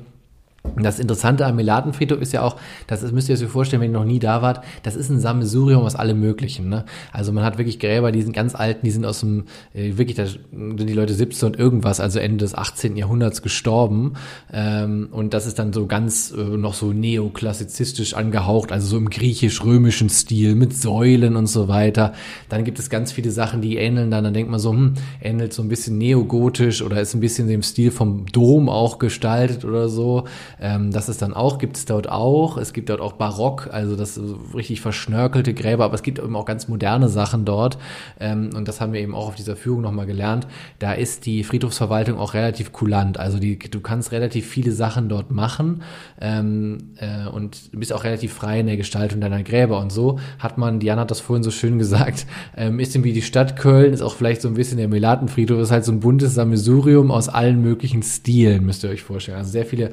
S2: das Interessante am Melatenfriedhof ist ja auch, das ist, müsst ihr euch vorstellen, wenn ihr noch nie da wart, das ist ein Sammelsurium aus allem Möglichen. Ne? Also man hat wirklich Gräber, die sind ganz alten, die sind aus dem, äh, wirklich, da sind die Leute 17 und irgendwas, also Ende des 18. Jahrhunderts gestorben. Ähm, und das ist dann so ganz äh, noch so neoklassizistisch angehaucht, also so im griechisch-römischen Stil mit Säulen und so weiter. Dann gibt es ganz viele Sachen, die ähneln dann, dann denkt man so, hm, ähnelt so ein bisschen neogotisch oder ist ein bisschen dem Stil vom Dom auch gestaltet oder so. Ähm, das ist dann auch, gibt es dort auch. Es gibt dort auch Barock, also das so richtig verschnörkelte Gräber, aber es gibt eben auch ganz moderne Sachen dort. Ähm, und das haben wir eben auch auf dieser Führung nochmal gelernt. Da ist die Friedhofsverwaltung auch relativ kulant. Also die, du kannst relativ viele Sachen dort machen ähm, äh, und bist auch relativ frei in der Gestaltung deiner Gräber. Und so hat man, Diana hat das vorhin so schön gesagt, ähm, ist wie die Stadt Köln, ist auch vielleicht so ein bisschen der Melatenfriedhof, ist halt so ein buntes Sammelsurium aus allen möglichen Stilen, müsst ihr euch vorstellen. Also sehr viele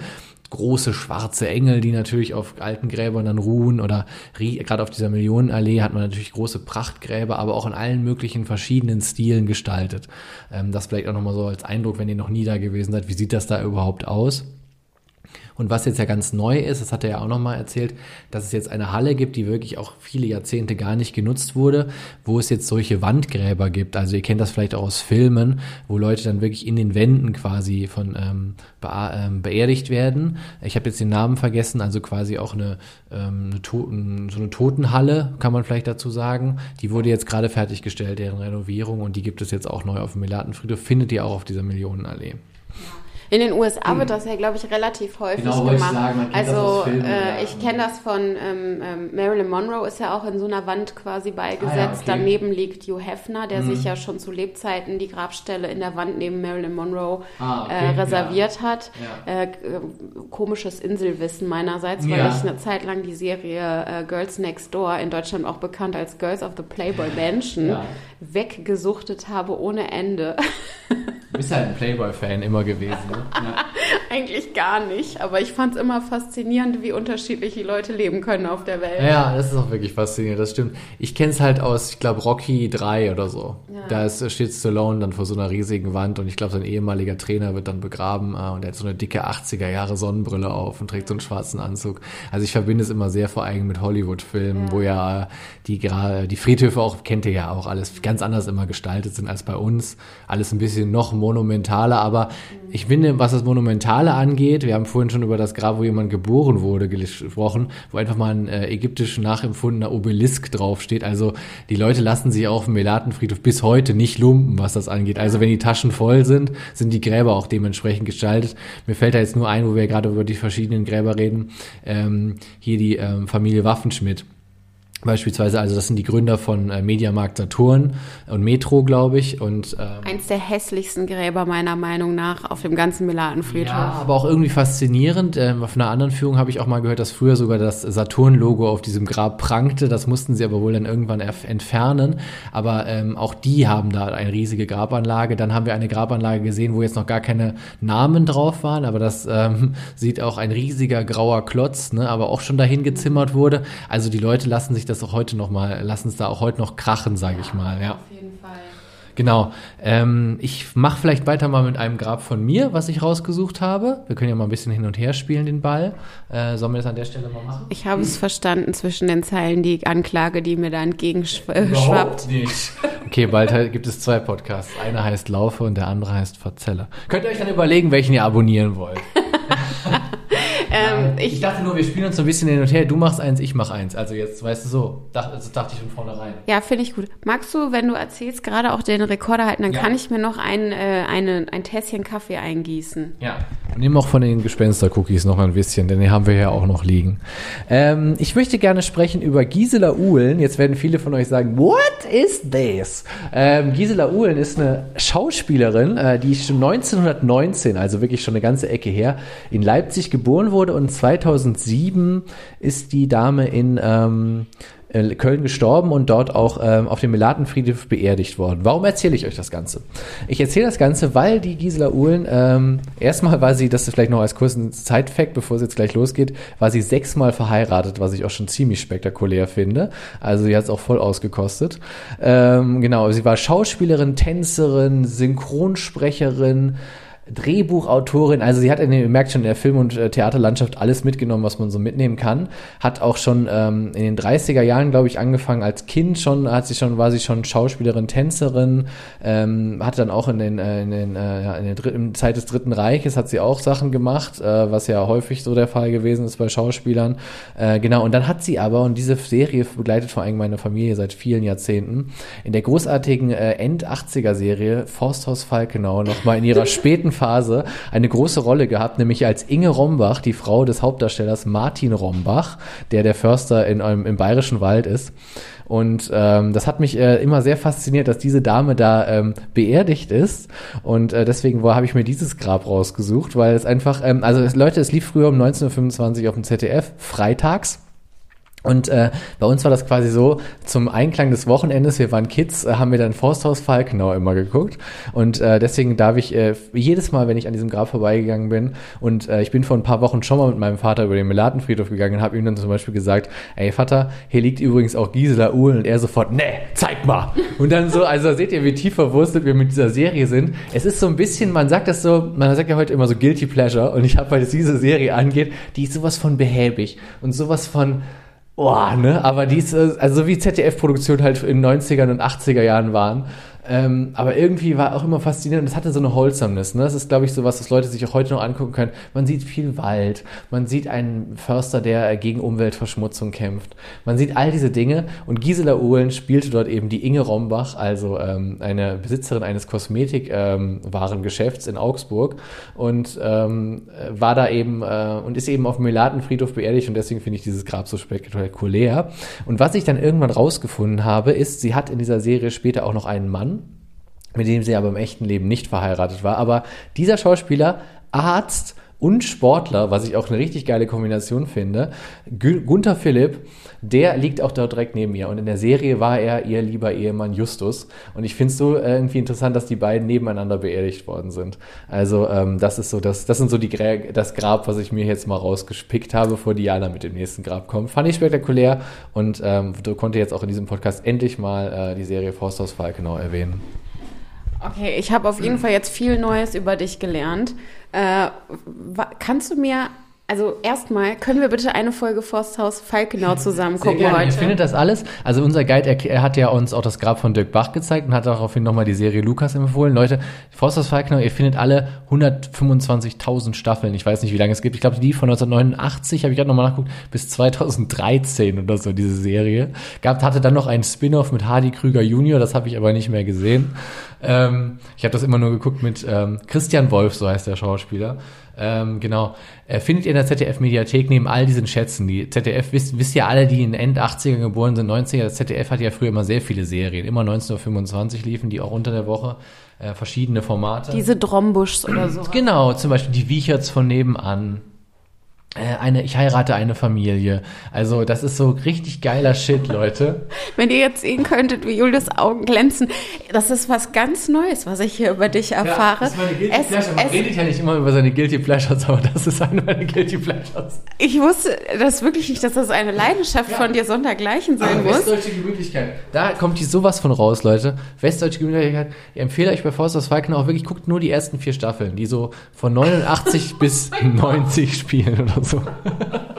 S2: große schwarze Engel, die natürlich auf alten Gräbern dann ruhen oder gerade auf dieser Millionenallee hat man natürlich große Prachtgräber, aber auch in allen möglichen verschiedenen Stilen gestaltet. Ähm, das vielleicht auch nochmal so als Eindruck, wenn ihr noch nie da gewesen seid, wie sieht das da überhaupt aus? Und was jetzt ja ganz neu ist, das hat er ja auch nochmal erzählt, dass es jetzt eine Halle gibt, die wirklich auch viele Jahrzehnte gar nicht genutzt wurde, wo es jetzt solche Wandgräber gibt. Also ihr kennt das vielleicht auch aus Filmen, wo Leute dann wirklich in den Wänden quasi von ähm, be ähm, beerdigt werden. Ich habe jetzt den Namen vergessen, also quasi auch eine, ähm, eine Toten, so eine Totenhalle, kann man vielleicht dazu sagen. Die wurde jetzt gerade fertiggestellt, deren Renovierung, und die gibt es jetzt auch neu auf dem Melatenfriedhof, findet ihr auch auf dieser Millionenallee.
S3: In den USA wird das ja, glaube ich, relativ häufig genau, gemacht. Sagen, also Filmen, äh, ja. ich kenne das von ähm, ähm, Marilyn Monroe ist ja auch in so einer Wand quasi beigesetzt. Ah, ja, okay. Daneben liegt Hugh Hefner, der mhm. sich ja schon zu Lebzeiten die Grabstelle in der Wand neben Marilyn Monroe ah, okay. äh, reserviert ja. hat. Äh, komisches Inselwissen meinerseits, weil ich eine Zeit lang die Serie äh, Girls Next Door, in Deutschland auch bekannt als Girls of the Playboy Mansion, weggesuchtet habe ohne Ende.
S2: Du bist halt ein Playboy-Fan immer gewesen, ne? Ja. [LAUGHS]
S3: Eigentlich gar nicht, aber ich fand es immer faszinierend, wie unterschiedlich die Leute leben können auf der Welt.
S2: Ja, das ist auch wirklich faszinierend, das stimmt. Ich kenne es halt aus, ich glaube, Rocky 3 oder so. Ja. Da ist, steht Stallone dann vor so einer riesigen Wand und ich glaube, sein ehemaliger Trainer wird dann begraben äh, und er hat so eine dicke 80er Jahre Sonnenbrille auf und trägt so einen schwarzen Anzug. Also ich verbinde es immer sehr vor allem mit Hollywood-Filmen, ja. wo ja die, die Friedhöfe auch, kennt ihr ja auch, alles ganz anders immer gestaltet sind als bei uns. Alles ein bisschen noch monumentaler, aber ich finde, was das Monumentale angeht, wir haben vorhin schon über das Grab, wo jemand geboren wurde, gesprochen, wo einfach mal ein äh, ägyptisch nachempfundener Obelisk draufsteht. Also die Leute lassen sich auf dem Melatenfriedhof bis heute nicht lumpen, was das angeht. Also wenn die Taschen voll sind, sind die Gräber auch dementsprechend gestaltet. Mir fällt da jetzt nur ein, wo wir gerade über die verschiedenen Gräber reden, ähm, hier die ähm, Familie Waffenschmidt Beispielsweise, also das sind die Gründer von äh, Mediamarkt Saturn und Metro, glaube ich. Und ähm,
S3: Eins der hässlichsten Gräber meiner Meinung nach auf dem ganzen Melatenfriedhof.
S2: ja, aber auch irgendwie faszinierend. Ähm, auf einer anderen Führung habe ich auch mal gehört, dass früher sogar das Saturn-Logo auf diesem Grab prangte. Das mussten sie aber wohl dann irgendwann entfernen. Aber ähm, auch die haben da eine riesige Grabanlage. Dann haben wir eine Grabanlage gesehen, wo jetzt noch gar keine Namen drauf waren, aber das ähm, sieht auch ein riesiger grauer Klotz, ne, aber auch schon dahin gezimmert wurde. Also die Leute lassen sich das auch heute noch mal, lassen es da auch heute noch krachen, sage ich mal. Ja.
S3: Auf jeden Fall.
S2: Genau. Ähm, ich mache vielleicht weiter mal mit einem Grab von mir, was ich rausgesucht habe. Wir können ja mal ein bisschen hin und her spielen, den Ball. Äh, sollen wir das an der Stelle mal machen?
S3: Ich habe es verstanden zwischen den Zeilen, die Anklage, die mir da entgegenschwappt.
S2: nicht. Okay, bald gibt es zwei Podcasts. Einer heißt Laufe und der andere heißt Verzelle. Könnt ihr euch dann überlegen, welchen ihr abonnieren wollt. [LAUGHS]
S3: Ähm,
S2: Ich
S3: ich,
S2: dachte nur, wir spielen uns so ein bisschen hin und her. Du machst eins, ich mach eins. Also jetzt, weißt du so. Dach, das dachte ich von vornherein.
S3: ja, finde ich gut. Magst du, wenn du erzählst, gerade auch den Rekorder halten, dann
S2: Ja.
S3: kann ich mir noch ein, äh, eine, ein Tässchen Kaffee eingießen.
S2: Ja. Und nimm auch von den Gespenster-Cookies noch ein bisschen, denn die haben wir ja auch noch liegen. Ähm, ich möchte gerne sprechen über Gisela Uhlen. Jetzt werden viele von euch sagen, what is this? Ähm, Gisela Uhlen ist eine Schauspielerin, äh, die schon 1919, also wirklich schon eine ganze Ecke her, in Leipzig geboren wurde und 2007 ist die Dame in ähm, äh, Köln gestorben und dort auch ähm, auf dem Melatenfriedhof beerdigt worden. Warum erzähle ich euch das Ganze? Ich erzähle das Ganze, weil die Gisela Uhlen, ähm, erstmal war sie, das ist vielleicht noch als kurzen Zeitfact, bevor es jetzt gleich losgeht, war sie sechsmal verheiratet, was ich auch schon ziemlich spektakulär finde. Also sie hat es auch voll ausgekostet. Ähm, genau, sie war Schauspielerin, Tänzerin, Synchronsprecherin, Drehbuchautorin, also sie hat, in, ihr merkt schon, in der Film- und äh, Theaterlandschaft alles mitgenommen, was man so mitnehmen kann. Hat auch schon ähm, in den 30er Jahren, glaube ich, angefangen als Kind schon, hat sie schon, war sie schon Schauspielerin, Tänzerin, ähm, hat dann auch in den, äh, in den, äh, in der dritten, Zeit des Dritten Reiches hat sie auch Sachen gemacht, äh, was ja häufig so der Fall gewesen ist bei Schauspielern. Äh, genau, und dann hat sie aber, und diese Serie begleitet vor allem meine Familie seit vielen Jahrzehnten, in der großartigen äh, End-80er-Serie Forsthaus Falkenau nochmal in ihrer [LAUGHS] späten Phase eine große Rolle gehabt, nämlich als Inge Rombach, die Frau des Hauptdarstellers Martin Rombach, der der Förster in, einem- im Bayerischen Wald ist. Und ähm, das hat mich äh, immer sehr fasziniert, dass diese Dame da ähm, beerdigt ist. Und äh, deswegen habe ich mir dieses Grab rausgesucht, weil es einfach, ähm, also es, Leute, es lief früher um 19.25 Uhr auf dem ZDF, freitags. Und äh, bei uns war das quasi so, zum Einklang des Wochenendes, wir waren Kids, äh, haben wir dann Forsthaus Falkenau immer geguckt. Und äh, deswegen darf ich äh, jedes Mal, wenn ich an diesem Grab vorbeigegangen bin, und äh, ich bin vor ein paar Wochen schon mal mit meinem Vater über den Melatenfriedhof gegangen und habe ihm dann zum Beispiel gesagt, ey Vater, hier liegt übrigens auch Gisela Uhlen. Und er sofort, nee, zeig mal. Und dann so, also seht ihr, wie tief verwurzelt wir mit dieser Serie sind. Es ist so ein bisschen, man sagt das so, man sagt ja heute immer so Guilty Pleasure. Und ich habe, weil es diese Serie angeht, die ist sowas von behäbig und sowas von Boah, ne? Aber die ist, äh, also so wie ZDF-Produktionen halt in 90ern und 80er Jahren waren. Ähm, aber irgendwie war auch immer faszinierend. Das hatte so eine Wholesomeness. Ne? Das ist, glaube ich, so was, das Leute sich auch heute noch angucken können. Man sieht viel Wald. Man sieht einen Förster, der äh, gegen Umweltverschmutzung kämpft. Man sieht all diese Dinge. Und Gisela Uhlen spielte dort eben die Inge Rombach, also ähm, eine Besitzerin eines Kosmetikwarengeschäfts in Augsburg. Und ähm, äh, war da eben äh, und ist eben auf dem Melatenfriedhof beerdigt. Und deswegen finde ich dieses Grab so spektakulär. Und was ich dann irgendwann rausgefunden habe, ist, sie hat in dieser Serie später auch noch einen Mann mit dem sie aber im echten Leben nicht verheiratet war. Aber dieser Schauspieler, Arzt und Sportler, was ich auch eine richtig geile Kombination finde, Gu- Gunther Philipp, der liegt auch dort direkt neben ihr. Und in der Serie war er ihr lieber Ehemann Justus. Und ich finde es so äh, irgendwie interessant, dass die beiden nebeneinander beerdigt worden sind. Also ähm, das ist so, das, das sind so die das Grab, was ich mir jetzt mal rausgespickt habe, bevor Diana mit dem nächsten Grab kommt. Fand ich spektakulär und ähm, konnte jetzt auch in diesem Podcast endlich mal äh, die Serie Forsthaus Falkenau erwähnen.
S3: Okay, ich habe auf jeden Fall jetzt viel Neues über dich gelernt. Äh, kannst du mir, also erstmal, können wir bitte eine Folge Forsthaus Falkenau zusammen gucken
S2: gerne. Ihr
S3: heute?
S2: findet das alles. Also unser Guide, er, hat ja uns auch das Grab von Dirk Bach gezeigt und hat daraufhin nochmal die Serie Lukas empfohlen. Leute, Forsters Falkenau, ihr findet alle 125.000 Staffeln. Ich weiß nicht, wie lange es gibt. Ich glaube, die von 1989, habe ich gerade nochmal nachgeguckt, bis 2013 oder so, diese Serie. Gab, hatte dann noch einen Spin-off mit Hardy Krüger Junior, das habe ich aber nicht mehr gesehen. Ähm, ich habe das immer nur geguckt mit ähm, Christian Wolf, so heißt der Schauspieler. Ähm, genau. Äh, findet ihr in der ZDF-Mediathek neben all diesen Schätzen. Die ZDF, wisst, wisst ihr alle, die in End 80er geboren sind, 90er, das ZDF hatte ja früher immer sehr viele Serien. Immer 19.25 Uhr liefen die auch unter der Woche. Äh, verschiedene Formate.
S3: Diese Drombuschs oder so.
S2: Genau, zum Beispiel die Wiecherts von nebenan. Äh, eine, ich heirate eine Familie. Also, das ist so richtig geiler Shit, Leute. [LAUGHS]
S3: Wenn ihr jetzt sehen könntet, wie Julius Augen glänzen, das ist was ganz Neues, was ich hier über dich erfahre.
S2: das ist meine Guilty
S3: Es-
S2: Pleasure. Man
S3: es-
S2: redet ja nicht immer über seine Guilty Pleasures, aber das ist eine meiner Guilty Pleasures.
S3: Ich wusste das wirklich nicht, dass das eine Leidenschaft
S2: Ja.
S3: von dir sondergleichen sein
S2: Aber
S3: muss.
S2: Westdeutsche Gemütlichkeit. Da kommt die sowas von raus, Leute. Westdeutsche Gemütlichkeit. Ich empfehle euch bei Faust aus Falkenau auch wirklich, guckt nur die ersten vier Staffeln, die so von 89 [LAUGHS] bis 90 spielen oder so. [LAUGHS]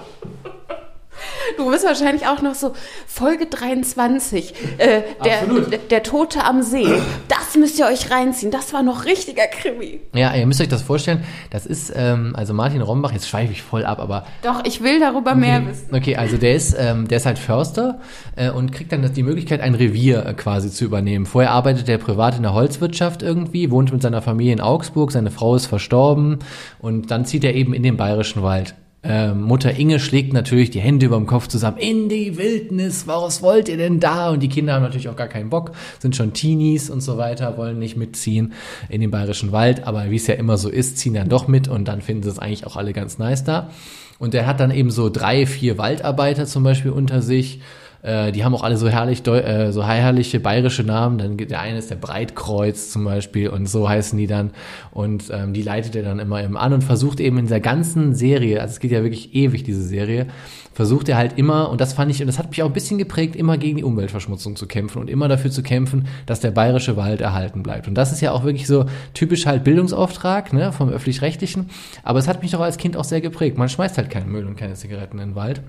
S3: Du bist wahrscheinlich auch noch so Folge 23, äh, der, der, Tote am See. Das müsst ihr euch reinziehen. Das war noch richtiger Krimi.
S2: Ja, ihr müsst euch das vorstellen. Das ist, ähm, also Martin Rombach, jetzt schweife ich voll ab, aber
S3: Doch, ich will darüber mehr wissen.
S2: Okay, also der ist, ähm, der ist halt Förster äh, und kriegt dann das- die Möglichkeit, ein Revier äh, quasi zu übernehmen. Vorher arbeitet er privat in der Holzwirtschaft irgendwie, wohnt mit seiner Familie in Augsburg, seine Frau ist verstorben und dann zieht er eben in den bayerischen Wald. Ähm, Mutter Inge schlägt natürlich die Hände über dem Kopf zusammen. In die Wildnis, was wollt ihr denn da? Und die Kinder haben natürlich auch gar keinen Bock, sind schon Teenies und so weiter, wollen nicht mitziehen in den bayerischen Wald. Aber wie es ja immer so ist, ziehen dann doch mit und dann finden sie es eigentlich auch alle ganz nice da. Und der hat dann eben so drei, vier Waldarbeiter zum Beispiel unter sich. Äh, die haben auch alle so herrlich, äh, so herrliche bayerische Namen. Dann der eine ist der Breitkreuz zum Beispiel und so heißen die dann. Und ähm, die leitet er dann immer eben an und versucht eben in dieser ganzen Serie, also es geht ja wirklich ewig, diese Serie, versucht er halt immer, und das fand ich, und das hat mich auch ein bisschen geprägt, immer gegen die Umweltverschmutzung zu kämpfen und immer dafür zu kämpfen, dass der bayerische Wald erhalten bleibt. Und das ist ja auch wirklich so typisch halt Bildungsauftrag, ne, vom Öffentlich-Rechtlichen. Aber es hat mich doch als Kind auch sehr geprägt. Man schmeißt halt keinen Müll und keine Zigaretten in den Wald.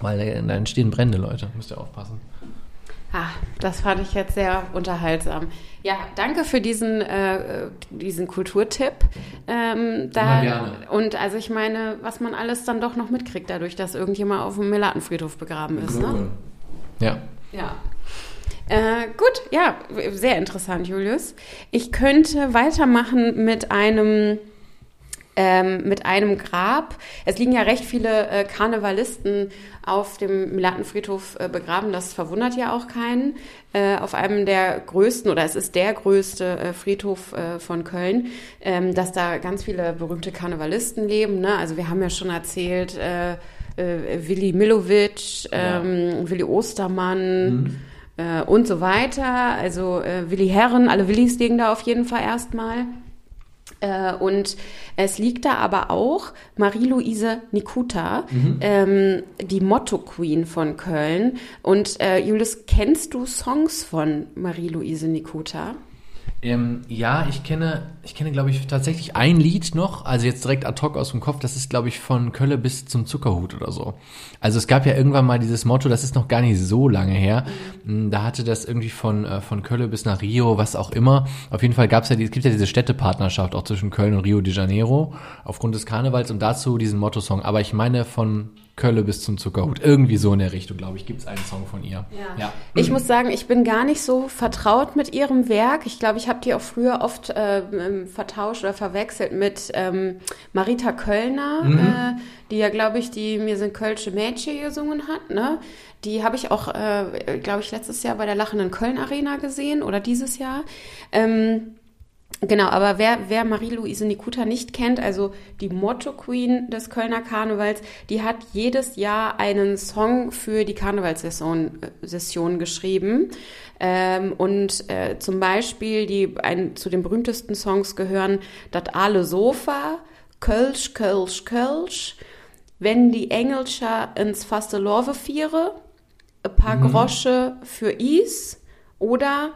S2: Weil da, da entstehen Brände, Leute. Müsst ihr aufpassen.
S3: Ah, das fand ich jetzt sehr unterhaltsam. Ja, danke für diesen, äh, diesen Kulturtipp. Ähm, da,
S2: gerne.
S3: Und also ich meine, was man alles dann doch noch mitkriegt, dadurch, dass irgendjemand auf dem Melatenfriedhof begraben ist. Ne?
S2: Ja.
S3: Ja. Äh, gut, ja, sehr interessant, Julius. Ich könnte weitermachen mit einem ähm, mit einem Grab. Es liegen ja recht viele äh, Karnevalisten auf dem Melatenfriedhof äh, begraben. Das verwundert ja auch keinen. Äh, auf einem der größten, oder es ist der größte äh, Friedhof äh, von Köln, ähm, dass da ganz viele berühmte Karnevalisten leben. Ne? Also wir haben ja schon erzählt, äh, Willi Milovic, ähm, Willi Ostermann äh, und so weiter. Also äh, Willi Herren, alle Willis liegen da auf jeden Fall erstmal. Äh, und es liegt da aber auch Marie-Louise Nikuta, ähm, die Motto-Queen von Köln. Und äh, Julius, kennst du Songs von Marie-Louise Nikuta?
S2: Ähm, ja, ich kenne, ich kenne, glaube ich, tatsächlich ein Lied noch, also jetzt direkt ad hoc aus dem Kopf, das ist, glaube ich, von Kölle bis zum Zuckerhut oder so. Also es gab ja irgendwann mal dieses Motto, das ist noch gar nicht so lange her. Mm, Da hatte das irgendwie von, äh, von Kölle bis nach Rio, was auch immer. Auf jeden Fall gab es ja, die- es gibt ja diese Städtepartnerschaft auch zwischen Köln und Rio de Janeiro aufgrund des Karnevals und dazu diesen Motto-Song. Aber ich meine von Kölle bis zum Zuckerhut. Irgendwie so in der Richtung, glaube ich, gibt es einen Song von ihr. ja.
S3: Ich muss sagen, ich bin gar nicht so vertraut mit ihrem Werk. Ich glaube, ich habe die auch früher oft äh, ähm, vertauscht oder verwechselt mit ähm, Marita Kölner, äh, die ja, glaube ich, die Mir sind Kölsche Mädchen gesungen hat. Ne? Die habe ich auch, äh, glaube ich, letztes Jahr bei der Lachenden Köln Arena gesehen oder dieses Jahr. Ähm, Genau, aber wer, wer Marie-Louise Nikuta nicht kennt, also die Motto-Queen des Kölner Karnevals, die hat jedes Jahr einen Song für die Karnevalssession äh, Session geschrieben. Ähm, und äh, zum Beispiel, die ein, zu den berühmtesten Songs gehören Dat alle Sofa, Kölsch, Kölsch, Kölsch, Wenn die Engelscher ins faste Lorve viere, ein paar Grosche für Is oder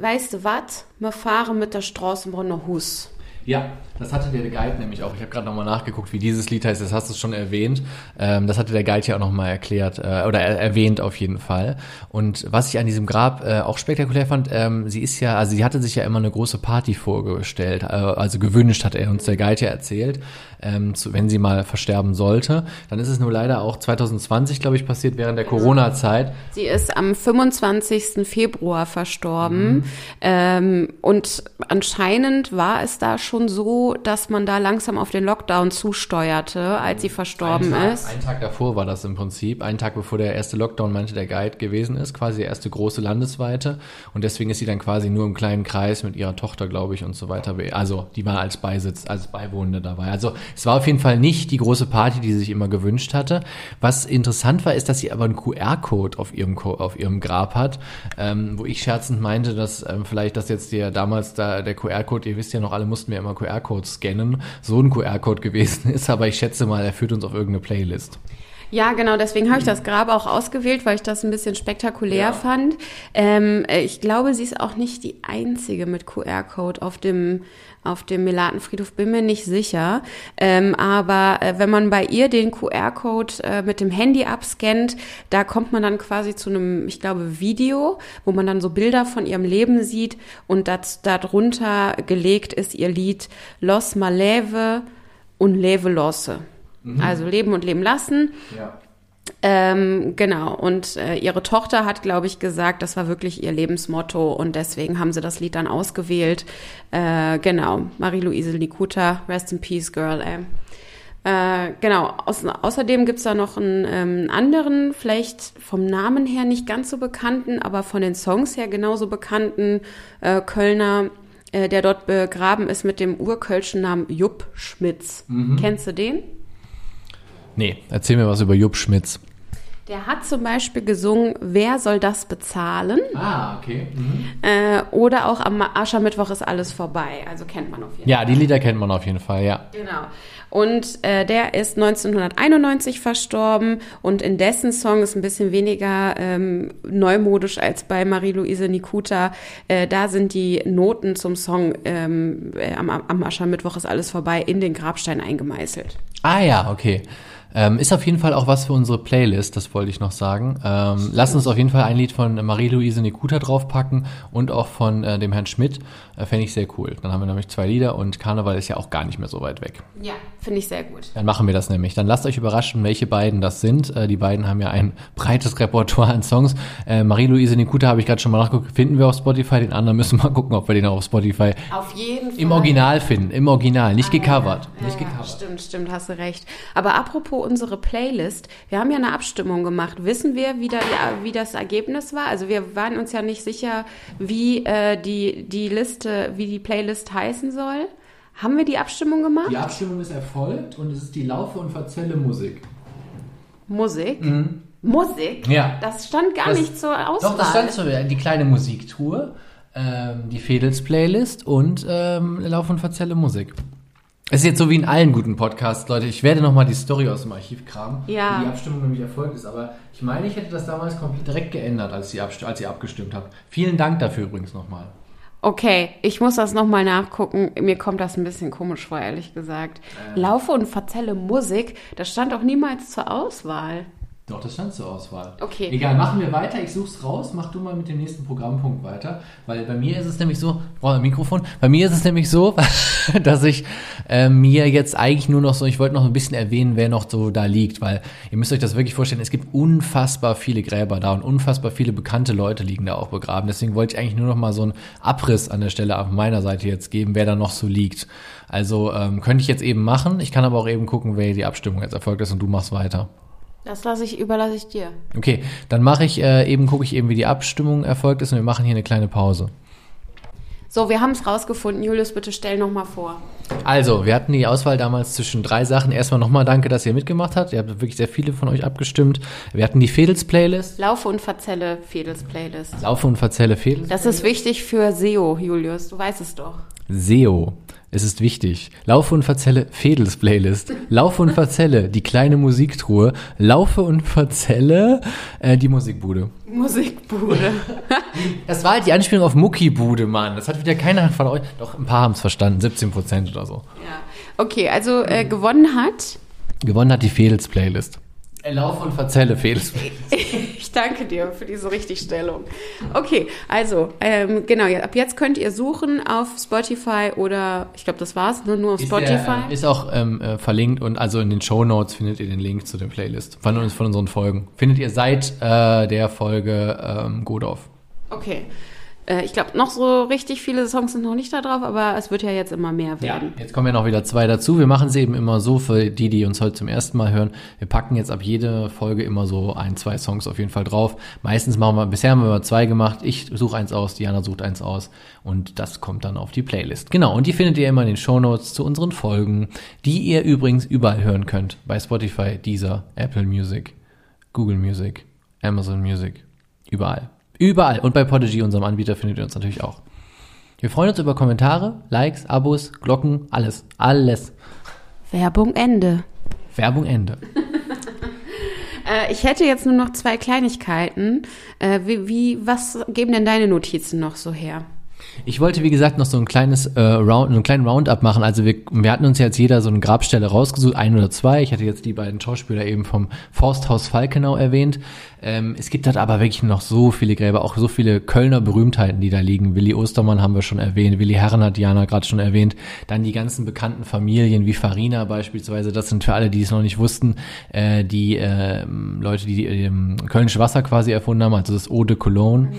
S3: Weißt du wat? Wir fahren mit der Straßenbrunner Hus.
S2: Ja, das hatte der Guide nämlich auch. Ich habe gerade nochmal nachgeguckt, wie dieses Lied heißt. Das hast du schon erwähnt. Ähm, das hatte der Guide ja auch nochmal erklärt äh, oder er erwähnt auf jeden Fall. Und was ich an diesem Grab äh, auch spektakulär fand, ähm, sie ist ja, also sie hatte sich ja immer eine große Party vorgestellt, äh, also gewünscht, hat er uns der Guide ja erzählt, ähm, wenn sie mal versterben sollte. Dann ist es nur leider auch 2020, glaube ich, passiert während der Corona-Zeit.
S3: Sie ist am 25. Februar verstorben. Ähm, und anscheinend war es da schon schon so, dass man da langsam auf den Lockdown zusteuerte, als sie verstorben
S2: Ein Tag,
S3: ist.
S2: Einen Tag davor war das im Prinzip. Einen Tag bevor der erste Lockdown, meinte der Guide, gewesen ist. Quasi der erste große landesweite. Und deswegen ist sie dann quasi nur im kleinen Kreis mit ihrer Tochter, glaube ich, und so weiter. Also, die war als Beisitz, als Beiwohnende dabei. Also, es war auf jeden Fall nicht die große Party, die sie sich immer gewünscht hatte. Was interessant war, ist, dass sie aber einen QR-Code auf ihrem, auf ihrem Grab hat, ähm, wo ich scherzend meinte, dass ähm, vielleicht das jetzt der damals da der QR-Code, ihr wisst ja noch, alle mussten wir immer QR-Codes scannen, so ein QR-Code gewesen [LAUGHS] ist, aber ich schätze mal, er führt uns auf irgendeine Playlist.
S3: Ja, genau, deswegen habe ich das Grab auch ausgewählt, weil ich das ein bisschen spektakulär
S2: Ja.
S3: fand. Ähm, äh, ich glaube, sie ist auch nicht die einzige mit QR-Code auf dem, auf dem Melatenfriedhof, bin mir nicht sicher. Ähm, aber äh, wenn man bei ihr den QR-Code äh, mit dem Handy abscannt, da kommt man dann quasi zu einem, ich glaube, Video, wo man dann so Bilder von ihrem Leben sieht und das, darunter gelegt ist ihr Lied Los Maleve und Leve Losse. Also leben und leben lassen.
S2: Ja.
S3: Ähm, genau, und äh, ihre Tochter hat, glaube ich, gesagt, das war wirklich ihr Lebensmotto und deswegen haben sie das Lied dann ausgewählt. Äh, genau, Marie-Louise Likuta, Rest in Peace, Girl, ey. Äh, genau, Aus, außerdem gibt's da noch einen ähm, anderen, vielleicht vom Namen her nicht ganz so bekannten, aber von den Songs her genauso bekannten äh, Kölner, äh, der dort begraben ist mit dem urkölschen Namen Jupp Schmitz. Kennst du den?
S2: Nee, erzähl mir was über Jupp Schmitz.
S3: Der hat zum Beispiel gesungen, wer soll das bezahlen?
S2: Ah, okay.
S3: Äh, oder auch am Aschermittwoch ist alles vorbei. Also kennt man auf jeden Fall.
S2: Ja, die Lieder kennt man auf jeden Fall, ja.
S3: Genau. Und äh, der ist 1991 verstorben und in dessen Song ist ein bisschen weniger ähm, neumodisch als bei Marie-Louise Nikuta. Äh, da sind die Noten zum Song ähm, äh, am, am Aschermittwoch ist alles vorbei in den Grabstein eingemeißelt.
S2: Ah ja, okay. Ähm, ist auf jeden Fall auch was für unsere Playlist, das wollte ich noch sagen. Ähm, lass uns auf jeden Fall ein Lied von Marie-Louise Nikuta draufpacken und auch von äh, dem Herrn Schmidt. Äh, Fände ich sehr cool. Dann haben wir nämlich zwei Lieder und Karneval ist ja auch gar nicht mehr so weit weg.
S3: Ja, finde ich sehr gut.
S2: Dann machen wir das nämlich. Dann lasst euch überraschen, welche beiden das sind. Äh, die beiden haben ja ein [LAUGHS] breites Repertoire an Songs. Äh, Marie-Louise Nikuta habe ich gerade schon mal nachgeguckt. Finden wir auf Spotify. Den anderen müssen wir mal gucken, ob wir den auch auf Spotify
S3: Auf jeden Fall.
S2: im Original finden. Im Original, nicht
S3: Ah,
S2: gecovert.
S3: Ja,
S2: nicht
S3: ja,
S2: gecovert.
S3: Stimmt, stimmt, hast du recht. Aber apropos unsere Playlist, wir haben ja eine Abstimmung gemacht. Wissen wir, wie, da die, wie das Ergebnis war? Also wir waren uns ja nicht sicher, wie äh, die, die Liste, wie die Playlist heißen soll. Haben wir die Abstimmung gemacht?
S2: Die Abstimmung ist erfolgt und es ist die Laufe und Verzelle Musik.
S3: Musik? Musik?
S2: Mhm. Ja.
S3: Das stand gar
S2: Das-
S3: nicht zur Auswahl.
S2: Doch, das stand so, ja, die kleine Musiktour, ähm, die Fedels-Playlist und ähm, Lauf und Verzelle Musik. Es ist jetzt so wie in allen guten Podcasts, Leute. Ich werde nochmal die Story aus dem Archiv kramen,
S3: Ja.
S2: wie die Abstimmung nämlich erfolgt ist. Aber ich meine, ich hätte das damals komplett direkt geändert, als, die Abst als ihr abgestimmt habt. Vielen Dank dafür übrigens nochmal.
S3: Okay, ich muss das nochmal nachgucken. Mir kommt das ein bisschen komisch vor, ehrlich gesagt. Laufe und verzelle Musik, das stand auch niemals zur Auswahl.
S2: Doch, das stand zur Auswahl.
S3: Okay.
S2: Egal, machen wir weiter. Ich such's raus. Mach du mal mit dem nächsten Programmpunkt weiter. Weil bei mir ist es nämlich so, ich brauche ein Mikrofon. Bei mir ist es nämlich so, [LAUGHS] dass ich äh, mir jetzt eigentlich nur noch so, ich wollte noch ein bisschen erwähnen, wer noch so da liegt. Weil ihr müsst euch das wirklich vorstellen, es gibt unfassbar viele Gräber da und unfassbar viele bekannte Leute liegen da auch begraben. Deswegen wollte ich eigentlich nur noch mal so einen Abriss an der Stelle auf meiner Seite jetzt geben, wer da noch so liegt. Also ähm, könnte ich jetzt eben machen. Ich kann aber auch eben gucken, wer die Abstimmung jetzt erfolgt ist und du machst weiter.
S3: Das lasse ich, überlasse ich dir.
S2: Okay, dann mache ich äh, eben, gucke ich eben, wie die Abstimmung erfolgt ist und wir machen hier eine kleine Pause.
S3: So, wir haben es rausgefunden. Julius, bitte stell nochmal vor.
S2: Also, wir hatten die Auswahl damals zwischen drei Sachen. Erstmal nochmal danke, dass ihr mitgemacht habt. Ihr habt wirklich sehr viele von euch abgestimmt. Wir hatten die Fedels-Playlist.
S3: Laufe und verzelle Fedels Playlist.
S2: Laufe und verzelle Fedels.
S3: Das ist wichtig für SEO, Julius. Du weißt es doch.
S2: SEO. Es ist wichtig. Laufe und verzelle Fedels Playlist. Laufe und verzelle die kleine Musiktruhe. Laufe und verzelle äh, die Musikbude.
S3: Musikbude. [LAUGHS]
S2: Das war halt die Anspielung auf Muckibude, Mann. Das hat wieder keiner von euch. Doch, ein paar haben es verstanden. 17 Prozent oder so.
S3: ja. Okay, also äh, gewonnen hat.
S2: Gewonnen hat die Fedels Playlist. Äh, Laufe und verzelle Fedels [LAUGHS]
S3: Ich danke dir für diese Richtigstellung. Okay, also, ähm, genau, ab jetzt könnt ihr suchen auf Spotify oder, ich glaube, das war's, ne, nur auf
S2: Ist,
S3: Spotify.
S2: der, äh, ist auch ähm, äh, verlinkt und also in den Show Notes findet ihr den Link zu der Playlist von uns, von unseren Folgen. Findet ihr seit äh, der Folge ähm, Godorf.
S3: Okay. Äh, ich glaube, noch so richtig viele Songs sind noch nicht da drauf, aber es wird ja jetzt immer mehr werden.
S2: Ja, jetzt kommen ja noch wieder zwei dazu. Wir machen es eben immer so für die, die uns heute zum ersten Mal hören. Wir packen jetzt ab jeder Folge immer so ein, zwei Songs auf jeden Fall drauf. Meistens machen wir, bisher haben wir immer zwei gemacht. Ich suche eins aus, Diana sucht eins aus und das kommt dann auf die Playlist. Genau, und die findet ihr immer in den Shownotes zu unseren Folgen, die ihr übrigens überall hören könnt. Bei Spotify, Deezer, Apple Music, Google Music, Amazon Music, überall. Überall. Und bei Podigy, unserem Anbieter, findet ihr uns natürlich auch. Wir freuen uns über Kommentare, Likes, Abos, Glocken, alles. Alles.
S3: Werbung Ende.
S2: Werbung Ende. [LAUGHS]
S3: Äh, ich hätte jetzt nur noch zwei Kleinigkeiten. Äh, wie, wie, was geben denn deine Notizen noch so her?
S2: Ich wollte, wie gesagt, noch so ein kleines äh, Round, einen kleinen Roundup machen. Also wir, wir hatten uns jetzt jeder so eine Grabstelle rausgesucht, ein oder zwei. Ich hatte jetzt die beiden Schauspieler eben vom Forsthaus Falkenau erwähnt. Ähm, es gibt halt aber wirklich noch so viele Gräber, auch so viele Kölner Berühmtheiten, die da liegen. Willi Ostermann haben wir schon erwähnt, Willi Herren hat Diana gerade schon erwähnt. Dann die ganzen bekannten Familien wie Farina beispielsweise. Das sind für alle, die es noch nicht wussten, äh, die äh, Leute, die, die äh, Kölnische Wasser quasi erfunden haben, also das Eau de Cologne. Mhm.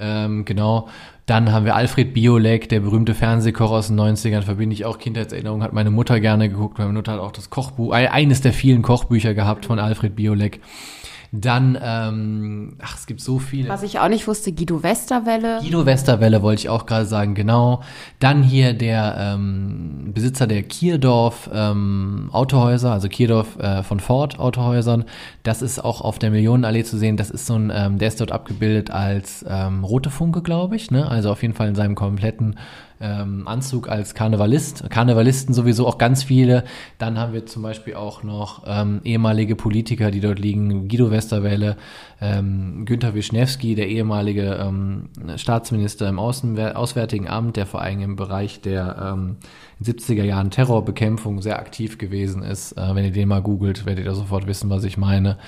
S2: Ähm, genau. Dann haben wir Alfred Biolek, der berühmte Fernsehkoch aus den 90ern, verbinde ich auch Kindheitserinnerungen, hat meine Mutter gerne geguckt. Meine Mutter hat auch das Kochbuch, eines der vielen Kochbücher gehabt von Alfred Biolek. Dann, ähm, ach, es gibt so viele.
S3: Was ich auch nicht wusste, Guido Westerwelle.
S2: Guido Westerwelle wollte ich auch gerade sagen, genau. Dann hier der ähm, Besitzer der Kierdorf ähm, Autohäuser, also Kierdorf äh, von Ford Autohäusern. Das ist auch auf der Millionenallee zu sehen. Das ist so ein, ähm, der ist dort abgebildet als ähm, rote Funke, glaube ich. Ne? Also auf jeden Fall in seinem kompletten ähm, Anzug als Karnevalist. Karnevalisten sowieso auch ganz viele. Dann haben wir zum Beispiel auch noch ähm, ehemalige Politiker, die dort liegen. Guido Westerwelle, ähm, Günther Wischnewski, der ehemalige ähm, Staatsminister im Außenwär Auswärtigen Amt, der vor allem im Bereich der ähm, 70er Jahren Terrorbekämpfung sehr aktiv gewesen ist. Äh, wenn ihr den mal googelt, werdet ihr sofort wissen, was ich meine.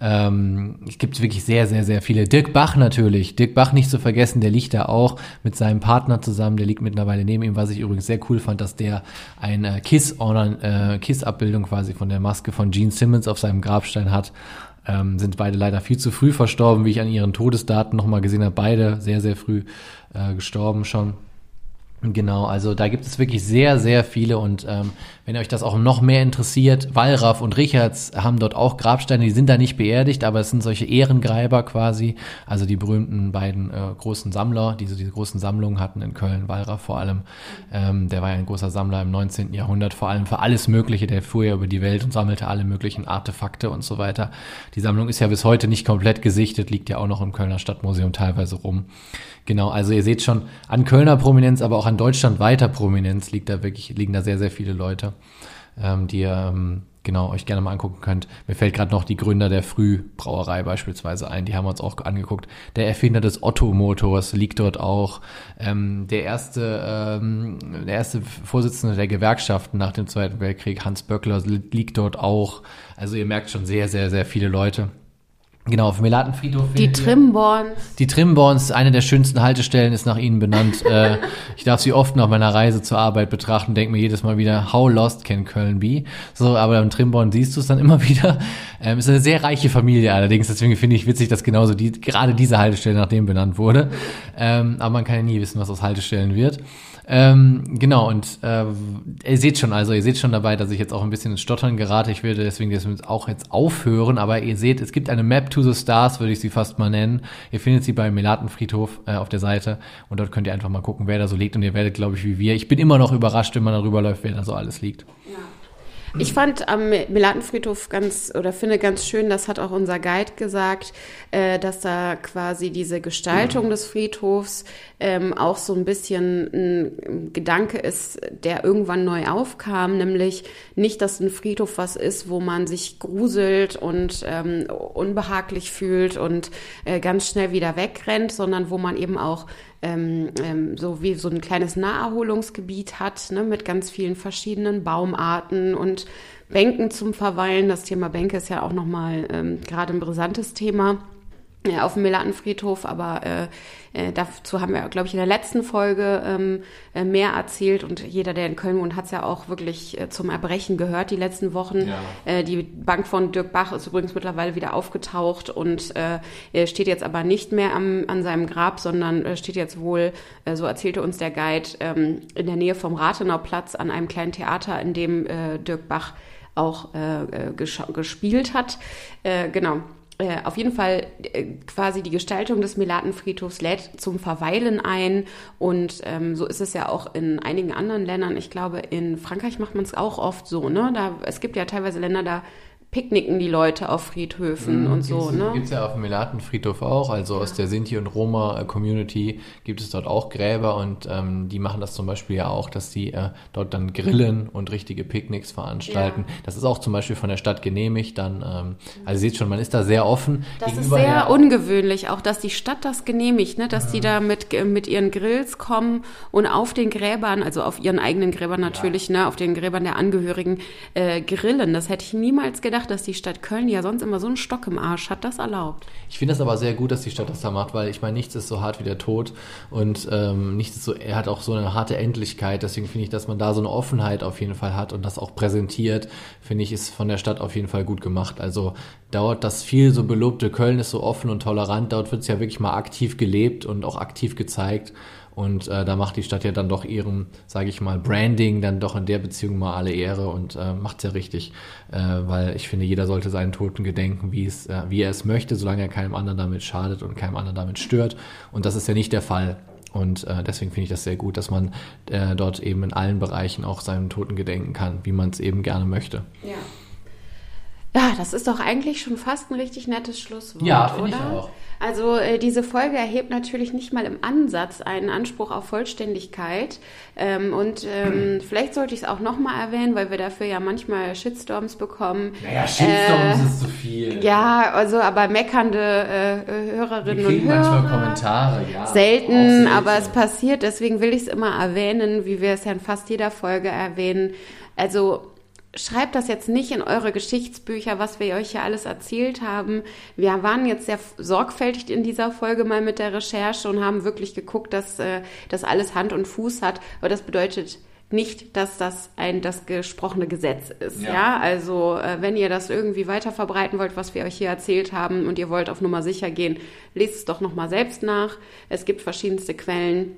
S2: Ähm, es gibt wirklich sehr, sehr, sehr viele. Dirk Bach natürlich. Dirk Bach nicht zu vergessen, der liegt da auch mit seinem Partner zusammen. Der liegt mittlerweile neben ihm, was ich übrigens sehr cool fand, dass der eine Kiss, äh, Kiss-Abbildung quasi von der Maske von Gene Simmons auf seinem Grabstein hat. Ähm, sind beide leider viel zu früh verstorben, wie ich an ihren Todesdaten nochmal gesehen habe. Beide sehr, sehr früh äh, gestorben schon. Genau, also da gibt es wirklich sehr, sehr viele und ähm, wenn euch das auch noch mehr interessiert, Wallraff und Richards haben dort auch Grabsteine, die sind da nicht beerdigt, aber es sind solche Ehrengräber quasi, also die berühmten beiden äh, großen Sammler, die so diese großen Sammlungen hatten in Köln, Wallraff vor allem, ähm, der war ja ein großer Sammler im 19. Jahrhundert, vor allem für alles Mögliche, der fuhr ja über die Welt und sammelte alle möglichen Artefakte und so weiter. Die Sammlung ist ja bis heute nicht komplett gesichtet, liegt ja auch noch im Kölner Stadtmuseum teilweise rum. Genau, also ihr seht schon, an Kölner Prominenz, aber auch an Deutschland weiter Prominenz liegt da wirklich, liegen da sehr, sehr viele Leute, ähm, die ihr ähm, genau euch gerne mal angucken könnt. Mir fällt gerade noch die Gründer der Frühbrauerei beispielsweise ein, die haben wir uns auch angeguckt. Der Erfinder des Otto-Motors liegt dort auch. Ähm, der erste, ähm, der erste Vorsitzende der Gewerkschaften nach dem Zweiten Weltkrieg, Hans Böckler, liegt dort auch. Also ihr merkt schon sehr, sehr, sehr viele Leute. Genau, auf dem Melatenfriedhof.
S3: Die Trimborns.
S2: Die Trimborns, eine der schönsten Haltestellen, ist nach ihnen benannt. [LAUGHS] äh, ich darf sie oft nach meiner Reise zur Arbeit betrachten, denke mir jedes Mal wieder, how lost can Köln be? So, aber am Trimborn siehst du es dann immer [LAUGHS] wieder. Ähm, ist eine sehr reiche Familie allerdings, deswegen finde ich witzig, dass genauso die, gerade diese Haltestelle nach dem benannt wurde. Ähm, aber man kann ja nie wissen, was aus Haltestellen wird. Ähm, genau, und äh, ihr seht schon, also ihr seht schon dabei, dass ich jetzt auch ein bisschen ins Stottern gerate. Ich würde deswegen das auch jetzt aufhören, aber ihr seht, es gibt eine Map to the Stars, würde ich sie fast mal nennen. Ihr findet sie beim Melatenfriedhof äh, auf der Seite und dort könnt ihr einfach mal gucken, wer da so liegt und ihr werdet, glaube ich, wie wir. Ich bin immer noch überrascht, wenn man darüber läuft, wer da so alles liegt.
S3: Ja. Ich fand am Melatenfriedhof ganz oder finde ganz schön, das hat auch unser Guide gesagt, äh, dass da quasi diese Gestaltung mhm. des Friedhofs ähm, auch so ein bisschen ein Gedanke ist, der irgendwann neu aufkam, nämlich nicht, dass ein Friedhof was ist, wo man sich gruselt und ähm, unbehaglich fühlt und äh, ganz schnell wieder wegrennt, sondern wo man eben auch ähm, ähm, so wie so ein kleines Naherholungsgebiet hat, ne, mit ganz vielen verschiedenen Baumarten und Bänken zum Verweilen. Das Thema Bänke ist ja auch nochmal ähm, gerade ein brisantes Thema. Äh, auf dem Melatenfriedhof, aber äh, äh, dazu haben wir, glaube ich, in der letzten Folge ähm, äh, mehr erzählt und jeder, der in Köln wohnt, hat es ja auch wirklich äh, zum Erbrechen gehört die letzten Wochen. Ja. Äh, die Bank von Dirk Bach ist übrigens mittlerweile wieder aufgetaucht und äh, steht jetzt aber nicht mehr am, an seinem Grab, sondern äh, steht jetzt wohl, äh, so erzählte uns der Guide, ähm, in der Nähe vom Rathenauplatz an einem kleinen Theater, in dem äh, Dirk Bach auch äh, äh gespielt hat. Äh, genau. Äh, auf jeden Fall äh, quasi die Gestaltung des Melatenfriedhofs lädt zum Verweilen ein. Und ähm, so ist es ja auch in einigen anderen Ländern. Ich glaube, in Frankreich macht man es auch oft so. Ne? Da, es gibt ja teilweise Länder, da picknicken die Leute auf Friedhöfen mhm, und so.
S2: Ne? Gibt es ja auf dem Melatenfriedhof auch, also ja. aus der Sinti- und Roma-Community gibt es dort auch Gräber und ähm, die machen das zum Beispiel ja auch, dass die äh, dort dann grillen und richtige Picknicks veranstalten. Ja. Das ist auch zum Beispiel von der Stadt genehmigt. Dann, ähm, also seht schon, man ist da sehr offen.
S3: Das ist sehr ungewöhnlich, auch dass die Stadt das genehmigt, ne? dass ja. die da mit, mit ihren Grills kommen und auf den Gräbern, also auf ihren eigenen Gräbern natürlich, ne? auf den Gräbern der Angehörigen äh, grillen. Das hätte ich niemals gedacht gedacht, dass die Stadt Köln, ja sonst immer so einen Stock im Arsch hat, das erlaubt.
S2: Ich finde das aber sehr gut, dass die Stadt das da macht, weil ich meine, nichts ist so hart wie der Tod und ähm, nichts ist so, er hat auch so eine harte Endlichkeit. Deswegen finde ich, dass man da so eine Offenheit auf jeden Fall hat und das auch präsentiert, finde ich, ist von der Stadt auf jeden Fall gut gemacht. Also dauert das viel so belobte Köln ist so offen und tolerant, dort wird es ja wirklich mal aktiv gelebt und auch aktiv gezeigt. Und äh, da macht die Stadt ja dann doch ihrem, sage ich mal, Branding dann doch in der Beziehung mal alle Ehre und äh, macht's ja richtig, äh, weil ich finde, jeder sollte seinen Toten gedenken, wie es, äh, wie er es möchte, solange er keinem anderen damit schadet und keinem anderen damit stört. Und das ist ja nicht der Fall. Und äh, deswegen finde ich das sehr gut, dass man äh, dort eben in allen Bereichen auch seinen Toten gedenken kann, wie man es eben gerne möchte.
S3: Ja. Ja, das ist doch eigentlich schon fast ein richtig nettes Schlusswort,
S2: ja, oder? Ich auch.
S3: Also äh, diese Folge erhebt natürlich nicht mal im Ansatz einen Anspruch auf Vollständigkeit. Ähm, und ähm, vielleicht sollte ich es auch nochmal erwähnen, weil wir dafür ja manchmal Shitstorms bekommen.
S2: Naja, Shitstorms äh, ist zu viel.
S3: Ja, also aber meckernde äh, Hörerinnen
S2: wir kriegen
S3: und
S2: Hörer. manchmal Kommentare, ja.
S3: Selten, selten, aber es passiert. Deswegen will ich es immer erwähnen, wie wir es ja in fast jeder Folge erwähnen. Also schreibt das jetzt nicht in eure Geschichtsbücher, was wir euch ja alles erzählt haben. Wir waren jetzt sehr sorgfältig in dieser Folge mal mit der Recherche und haben wirklich geguckt, dass äh, das alles Hand und Fuß hat. Aber das bedeutet nicht, dass das ein das gesprochene Gesetz ist. Ja, ja? also äh, wenn ihr das irgendwie weiter verbreiten wollt, was wir euch hier erzählt haben und ihr wollt auf Nummer sicher gehen, lest es doch noch mal selbst nach. Es gibt verschiedenste Quellen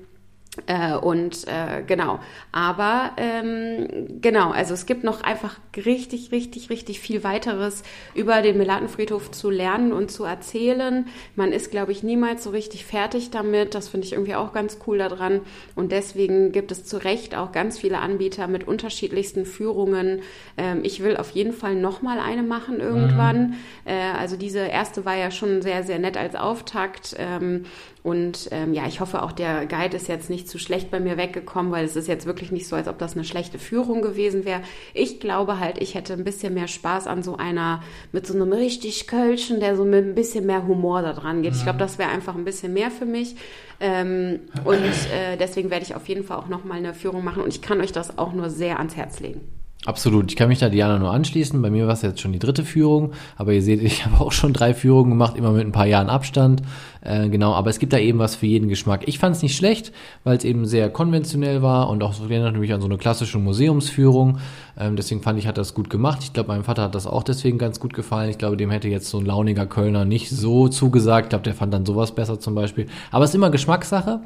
S3: äh, und äh, genau, aber ähm, genau, also es gibt noch einfach richtig, richtig, richtig viel weiteres über den Melatenfriedhof zu lernen und zu erzählen. Man ist, glaube ich, niemals so richtig fertig damit. Das finde ich irgendwie auch ganz cool daran. Und deswegen gibt es zu Recht auch ganz viele Anbieter mit unterschiedlichsten Führungen. Ähm, ich will auf jeden Fall noch mal eine machen irgendwann. Mhm. Äh, also diese erste war ja schon sehr, sehr nett als Auftakt. Ähm, und ähm, ja, ich hoffe auch, der Guide ist jetzt nicht zu schlecht bei mir weggekommen, weil es ist jetzt wirklich nicht so, als ob das eine schlechte Führung gewesen wäre. Ich glaube halt, ich hätte ein bisschen mehr Spaß an so einer, mit so einem richtig Kölschen, der so mit ein bisschen mehr Humor da dran geht. Ich glaube, mhm. das wäre einfach ein bisschen mehr für mich. Ähm, und äh, deswegen werde ich auf jeden Fall auch nochmal eine Führung machen und ich kann euch das auch nur sehr ans Herz legen.
S2: Absolut. Ich kann mich da Diana nur anschließen. Bei mir war es jetzt schon die dritte Führung, aber ihr seht, ich [LAUGHS] habe auch schon drei Führungen gemacht, immer mit ein paar Jahren Abstand. Äh, genau, aber es gibt da eben was für jeden Geschmack. Ich fand es nicht schlecht, weil es eben sehr konventionell war und auch so erinnert mich an so eine klassische Museumsführung. Ähm, deswegen fand ich, hat das gut gemacht. Ich glaube, meinem Vater hat das auch deswegen ganz gut gefallen. Ich glaube, dem hätte jetzt so ein launiger Kölner nicht so zugesagt. Ich glaube, der fand dann sowas besser zum Beispiel. Aber es ist immer Geschmackssache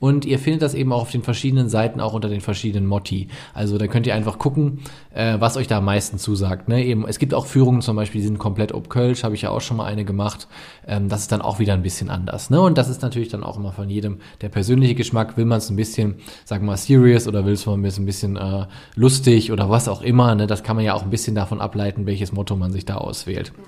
S2: und ihr findet das eben auch auf den verschiedenen Seiten, auch unter den verschiedenen Motti. Also da könnt ihr einfach gucken, äh, was euch da am meisten zusagt. Ne? Eben, es gibt auch Führungen zum Beispiel, die sind komplett ob Kölsch, habe ich ja auch schon mal eine gemacht. Ähm, das ist dann auch wieder ein bisschen anders. Ne? Und das ist natürlich dann auch immer von jedem der persönliche Geschmack. Will man es ein bisschen, sagen wir mal, serious oder will es mal ein bisschen, ein bisschen äh, lustig oder was auch immer. Ne? Das kann man ja auch ein bisschen davon ableiten, welches Motto man sich da auswählt. Ja.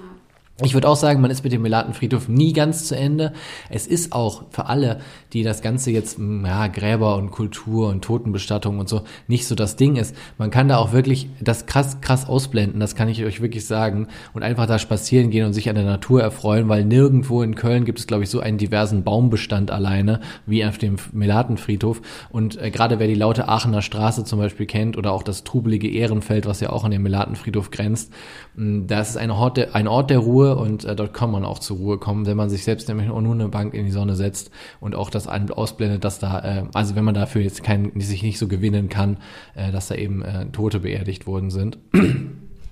S2: Ich würde auch sagen, man ist mit dem Melatenfriedhof nie ganz zu Ende. Es ist auch für alle, die das Ganze jetzt, hm, ja, Gräber und Kultur und Totenbestattung und so nicht so das Ding ist. Man kann da auch wirklich das krass, krass ausblenden, das kann ich euch wirklich sagen, und einfach da spazieren gehen und sich an der Natur erfreuen, weil nirgendwo in Köln gibt es, glaube ich, so einen diversen Baumbestand alleine wie auf dem Melatenfriedhof. Und äh, gerade wer die laute Aachener Straße zum Beispiel kennt oder auch das trubelige Ehrenfeld, was ja auch an den Melatenfriedhof grenzt, hm, das ist ein Ort der, ein Ort der Ruhe, Und äh, dort kann man auch zur Ruhe kommen, wenn man sich selbst nämlich nur eine Bank in die Sonne setzt und auch das ausblendet, dass da, äh, also wenn man dafür jetzt kein, sich nicht so gewinnen kann, äh, dass da eben äh, Tote beerdigt worden sind.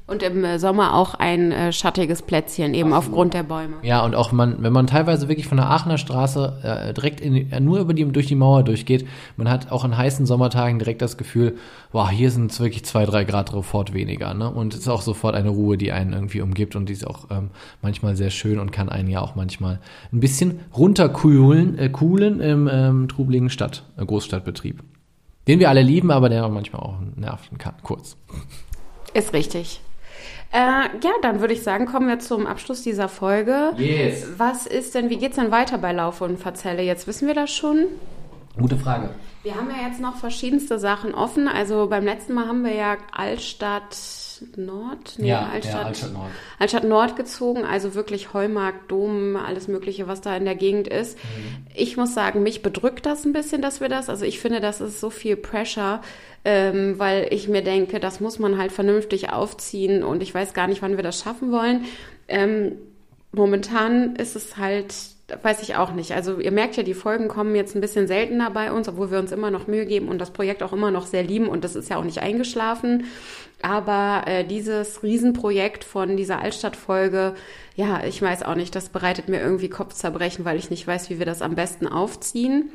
S3: Und im äh, Sommer auch ein äh, schattiges Plätzchen, eben aufgrund der Bäume.
S2: Ja, und auch man, wenn man teilweise wirklich von der Aachener Straße äh, direkt in, äh, nur über die, durch die Mauer durchgeht, man hat auch an heißen Sommertagen direkt das Gefühl, wow, hier sind es wirklich zwei, drei Grad sofort weniger, ne? Und es ist auch sofort eine Ruhe, die einen irgendwie umgibt und die ist auch ähm, manchmal sehr schön und kann einen ja auch manchmal ein bisschen runterkühlen, äh, coolen im ähm, trubeligen Stadt, äh, Großstadtbetrieb. Den wir alle lieben, aber der manchmal auch nerven kann, kurz.
S3: Ist richtig. Äh, ja, dann würde ich sagen, kommen wir zum Abschluss dieser Folge.
S2: Yes.
S3: Was ist denn, wie geht's denn weiter bei Lauf und Verzelle? Jetzt wissen wir das schon.
S2: Gute Frage.
S3: Wir haben ja jetzt noch verschiedenste Sachen offen. Also beim letzten Mal haben wir ja Altstadt Nord, nee,
S2: Ja,
S3: Altstadt,
S2: ja, Altstadt Nord.
S3: Altstadt Nord gezogen, also wirklich Heumarkt, Dom, alles Mögliche, was da in der Gegend ist. Ich muss sagen, mich bedrückt das ein bisschen, dass wir das. Also ich finde, das ist so viel Pressure, ähm, weil ich mir denke, das muss man halt vernünftig aufziehen und ich weiß gar nicht, wann wir das schaffen wollen. Ähm, momentan ist es halt, weiß ich auch nicht. Also ihr merkt ja, die Folgen kommen jetzt ein bisschen seltener bei uns, obwohl wir uns immer noch Mühe geben und das Projekt auch immer noch sehr lieben und das ist ja auch nicht eingeschlafen. Aber äh, dieses Riesenprojekt von dieser Altstadtfolge, ja, ich weiß auch nicht, das bereitet mir irgendwie Kopfzerbrechen, weil ich nicht weiß, wie wir das am besten aufziehen.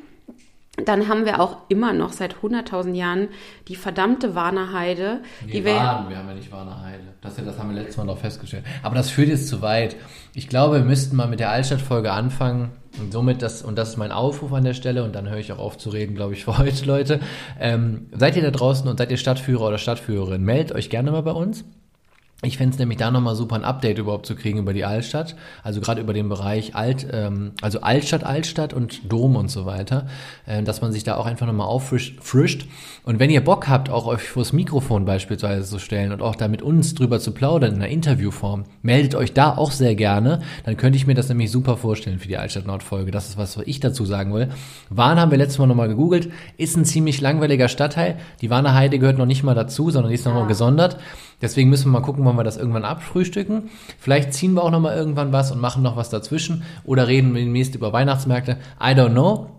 S3: Dann haben wir auch immer noch seit 100.000 Jahren die verdammte Warnerheide, die
S2: Nee,
S3: wir
S2: Waden, wir haben ja nicht Warner Heide. Das, das haben wir letztes Mal noch festgestellt. Aber das führt jetzt zu weit. Ich glaube, wir müssten mal mit der Altstadtfolge anfangen. Und somit, das, und das ist mein Aufruf an der Stelle, und dann höre ich auch auf zu reden, glaube ich, für [LAUGHS] heute, Leute. Ähm, seid ihr da draußen und seid ihr Stadtführer oder Stadtführerin, meldet euch gerne mal bei uns. Ich fände es nämlich da nochmal super, ein Update überhaupt zu kriegen über die Altstadt. Also gerade über den Bereich Alt, ähm, also Altstadt, Altstadt und Dom und so weiter. Äh, dass man sich da auch einfach nochmal auffrischt. frischt. Und wenn ihr Bock habt, auch euch vors Mikrofon beispielsweise zu stellen und auch da mit uns drüber zu plaudern in einer Interviewform, meldet euch da auch sehr gerne. Dann könnte ich mir das nämlich super vorstellen für die Altstadt Nord-Folge. Das ist was, was ich dazu sagen will. Wahn haben wir letztes Mal nochmal gegoogelt. Ist ein ziemlich langweiliger Stadtteil. Die Warner Heide gehört noch nicht mal dazu, sondern die ist nochmal gesondert. Deswegen müssen wir mal gucken, wann wir das irgendwann abfrühstücken. Vielleicht ziehen wir auch noch mal irgendwann was und machen noch was dazwischen oder reden demnächst über Weihnachtsmärkte. I don't know.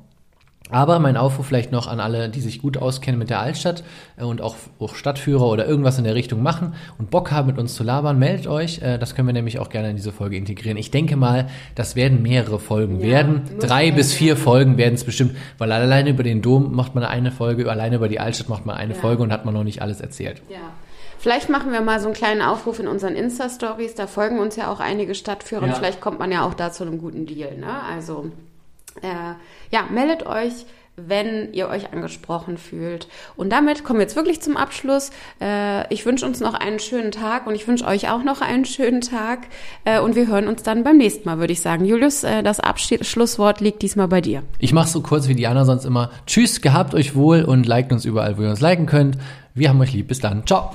S2: Aber mein Aufruf vielleicht noch an alle, die sich gut auskennen mit der Altstadt äh, und auch, auch Stadtführer oder irgendwas in der Richtung machen und Bock haben, mit uns zu labern, meldet euch. Äh, Das können wir nämlich auch gerne in diese Folge integrieren. Ich denke mal, das werden mehrere Folgen
S3: Ja,
S2: werden. Drei bis vier. Folgen werden es bestimmt, weil alleine über den Dom macht man eine Folge, alleine über die Altstadt macht man eine
S3: Ja.
S2: Folge und hat man noch nicht alles erzählt.
S3: Ja. Vielleicht machen wir mal so einen kleinen Aufruf in unseren Insta-Stories. Da folgen uns ja auch einige Stadtführer.
S2: Ja.
S3: Vielleicht kommt man ja auch da zu einem guten Deal. Ne? Also, äh, ja, meldet euch, wenn ihr euch angesprochen fühlt. Und damit kommen wir jetzt wirklich zum Abschluss. Äh, ich wünsche uns noch einen schönen Tag und ich wünsche euch auch noch einen schönen Tag. Äh, und wir hören uns dann beim nächsten Mal, würde ich sagen. Julius, äh, das Abschlusswort liegt diesmal bei dir.
S2: Ich mache so kurz wie Diana sonst immer. Tschüss, gehabt euch wohl und liked uns überall, wo ihr uns liken könnt. Wir haben euch lieb. Bis dann. Ciao.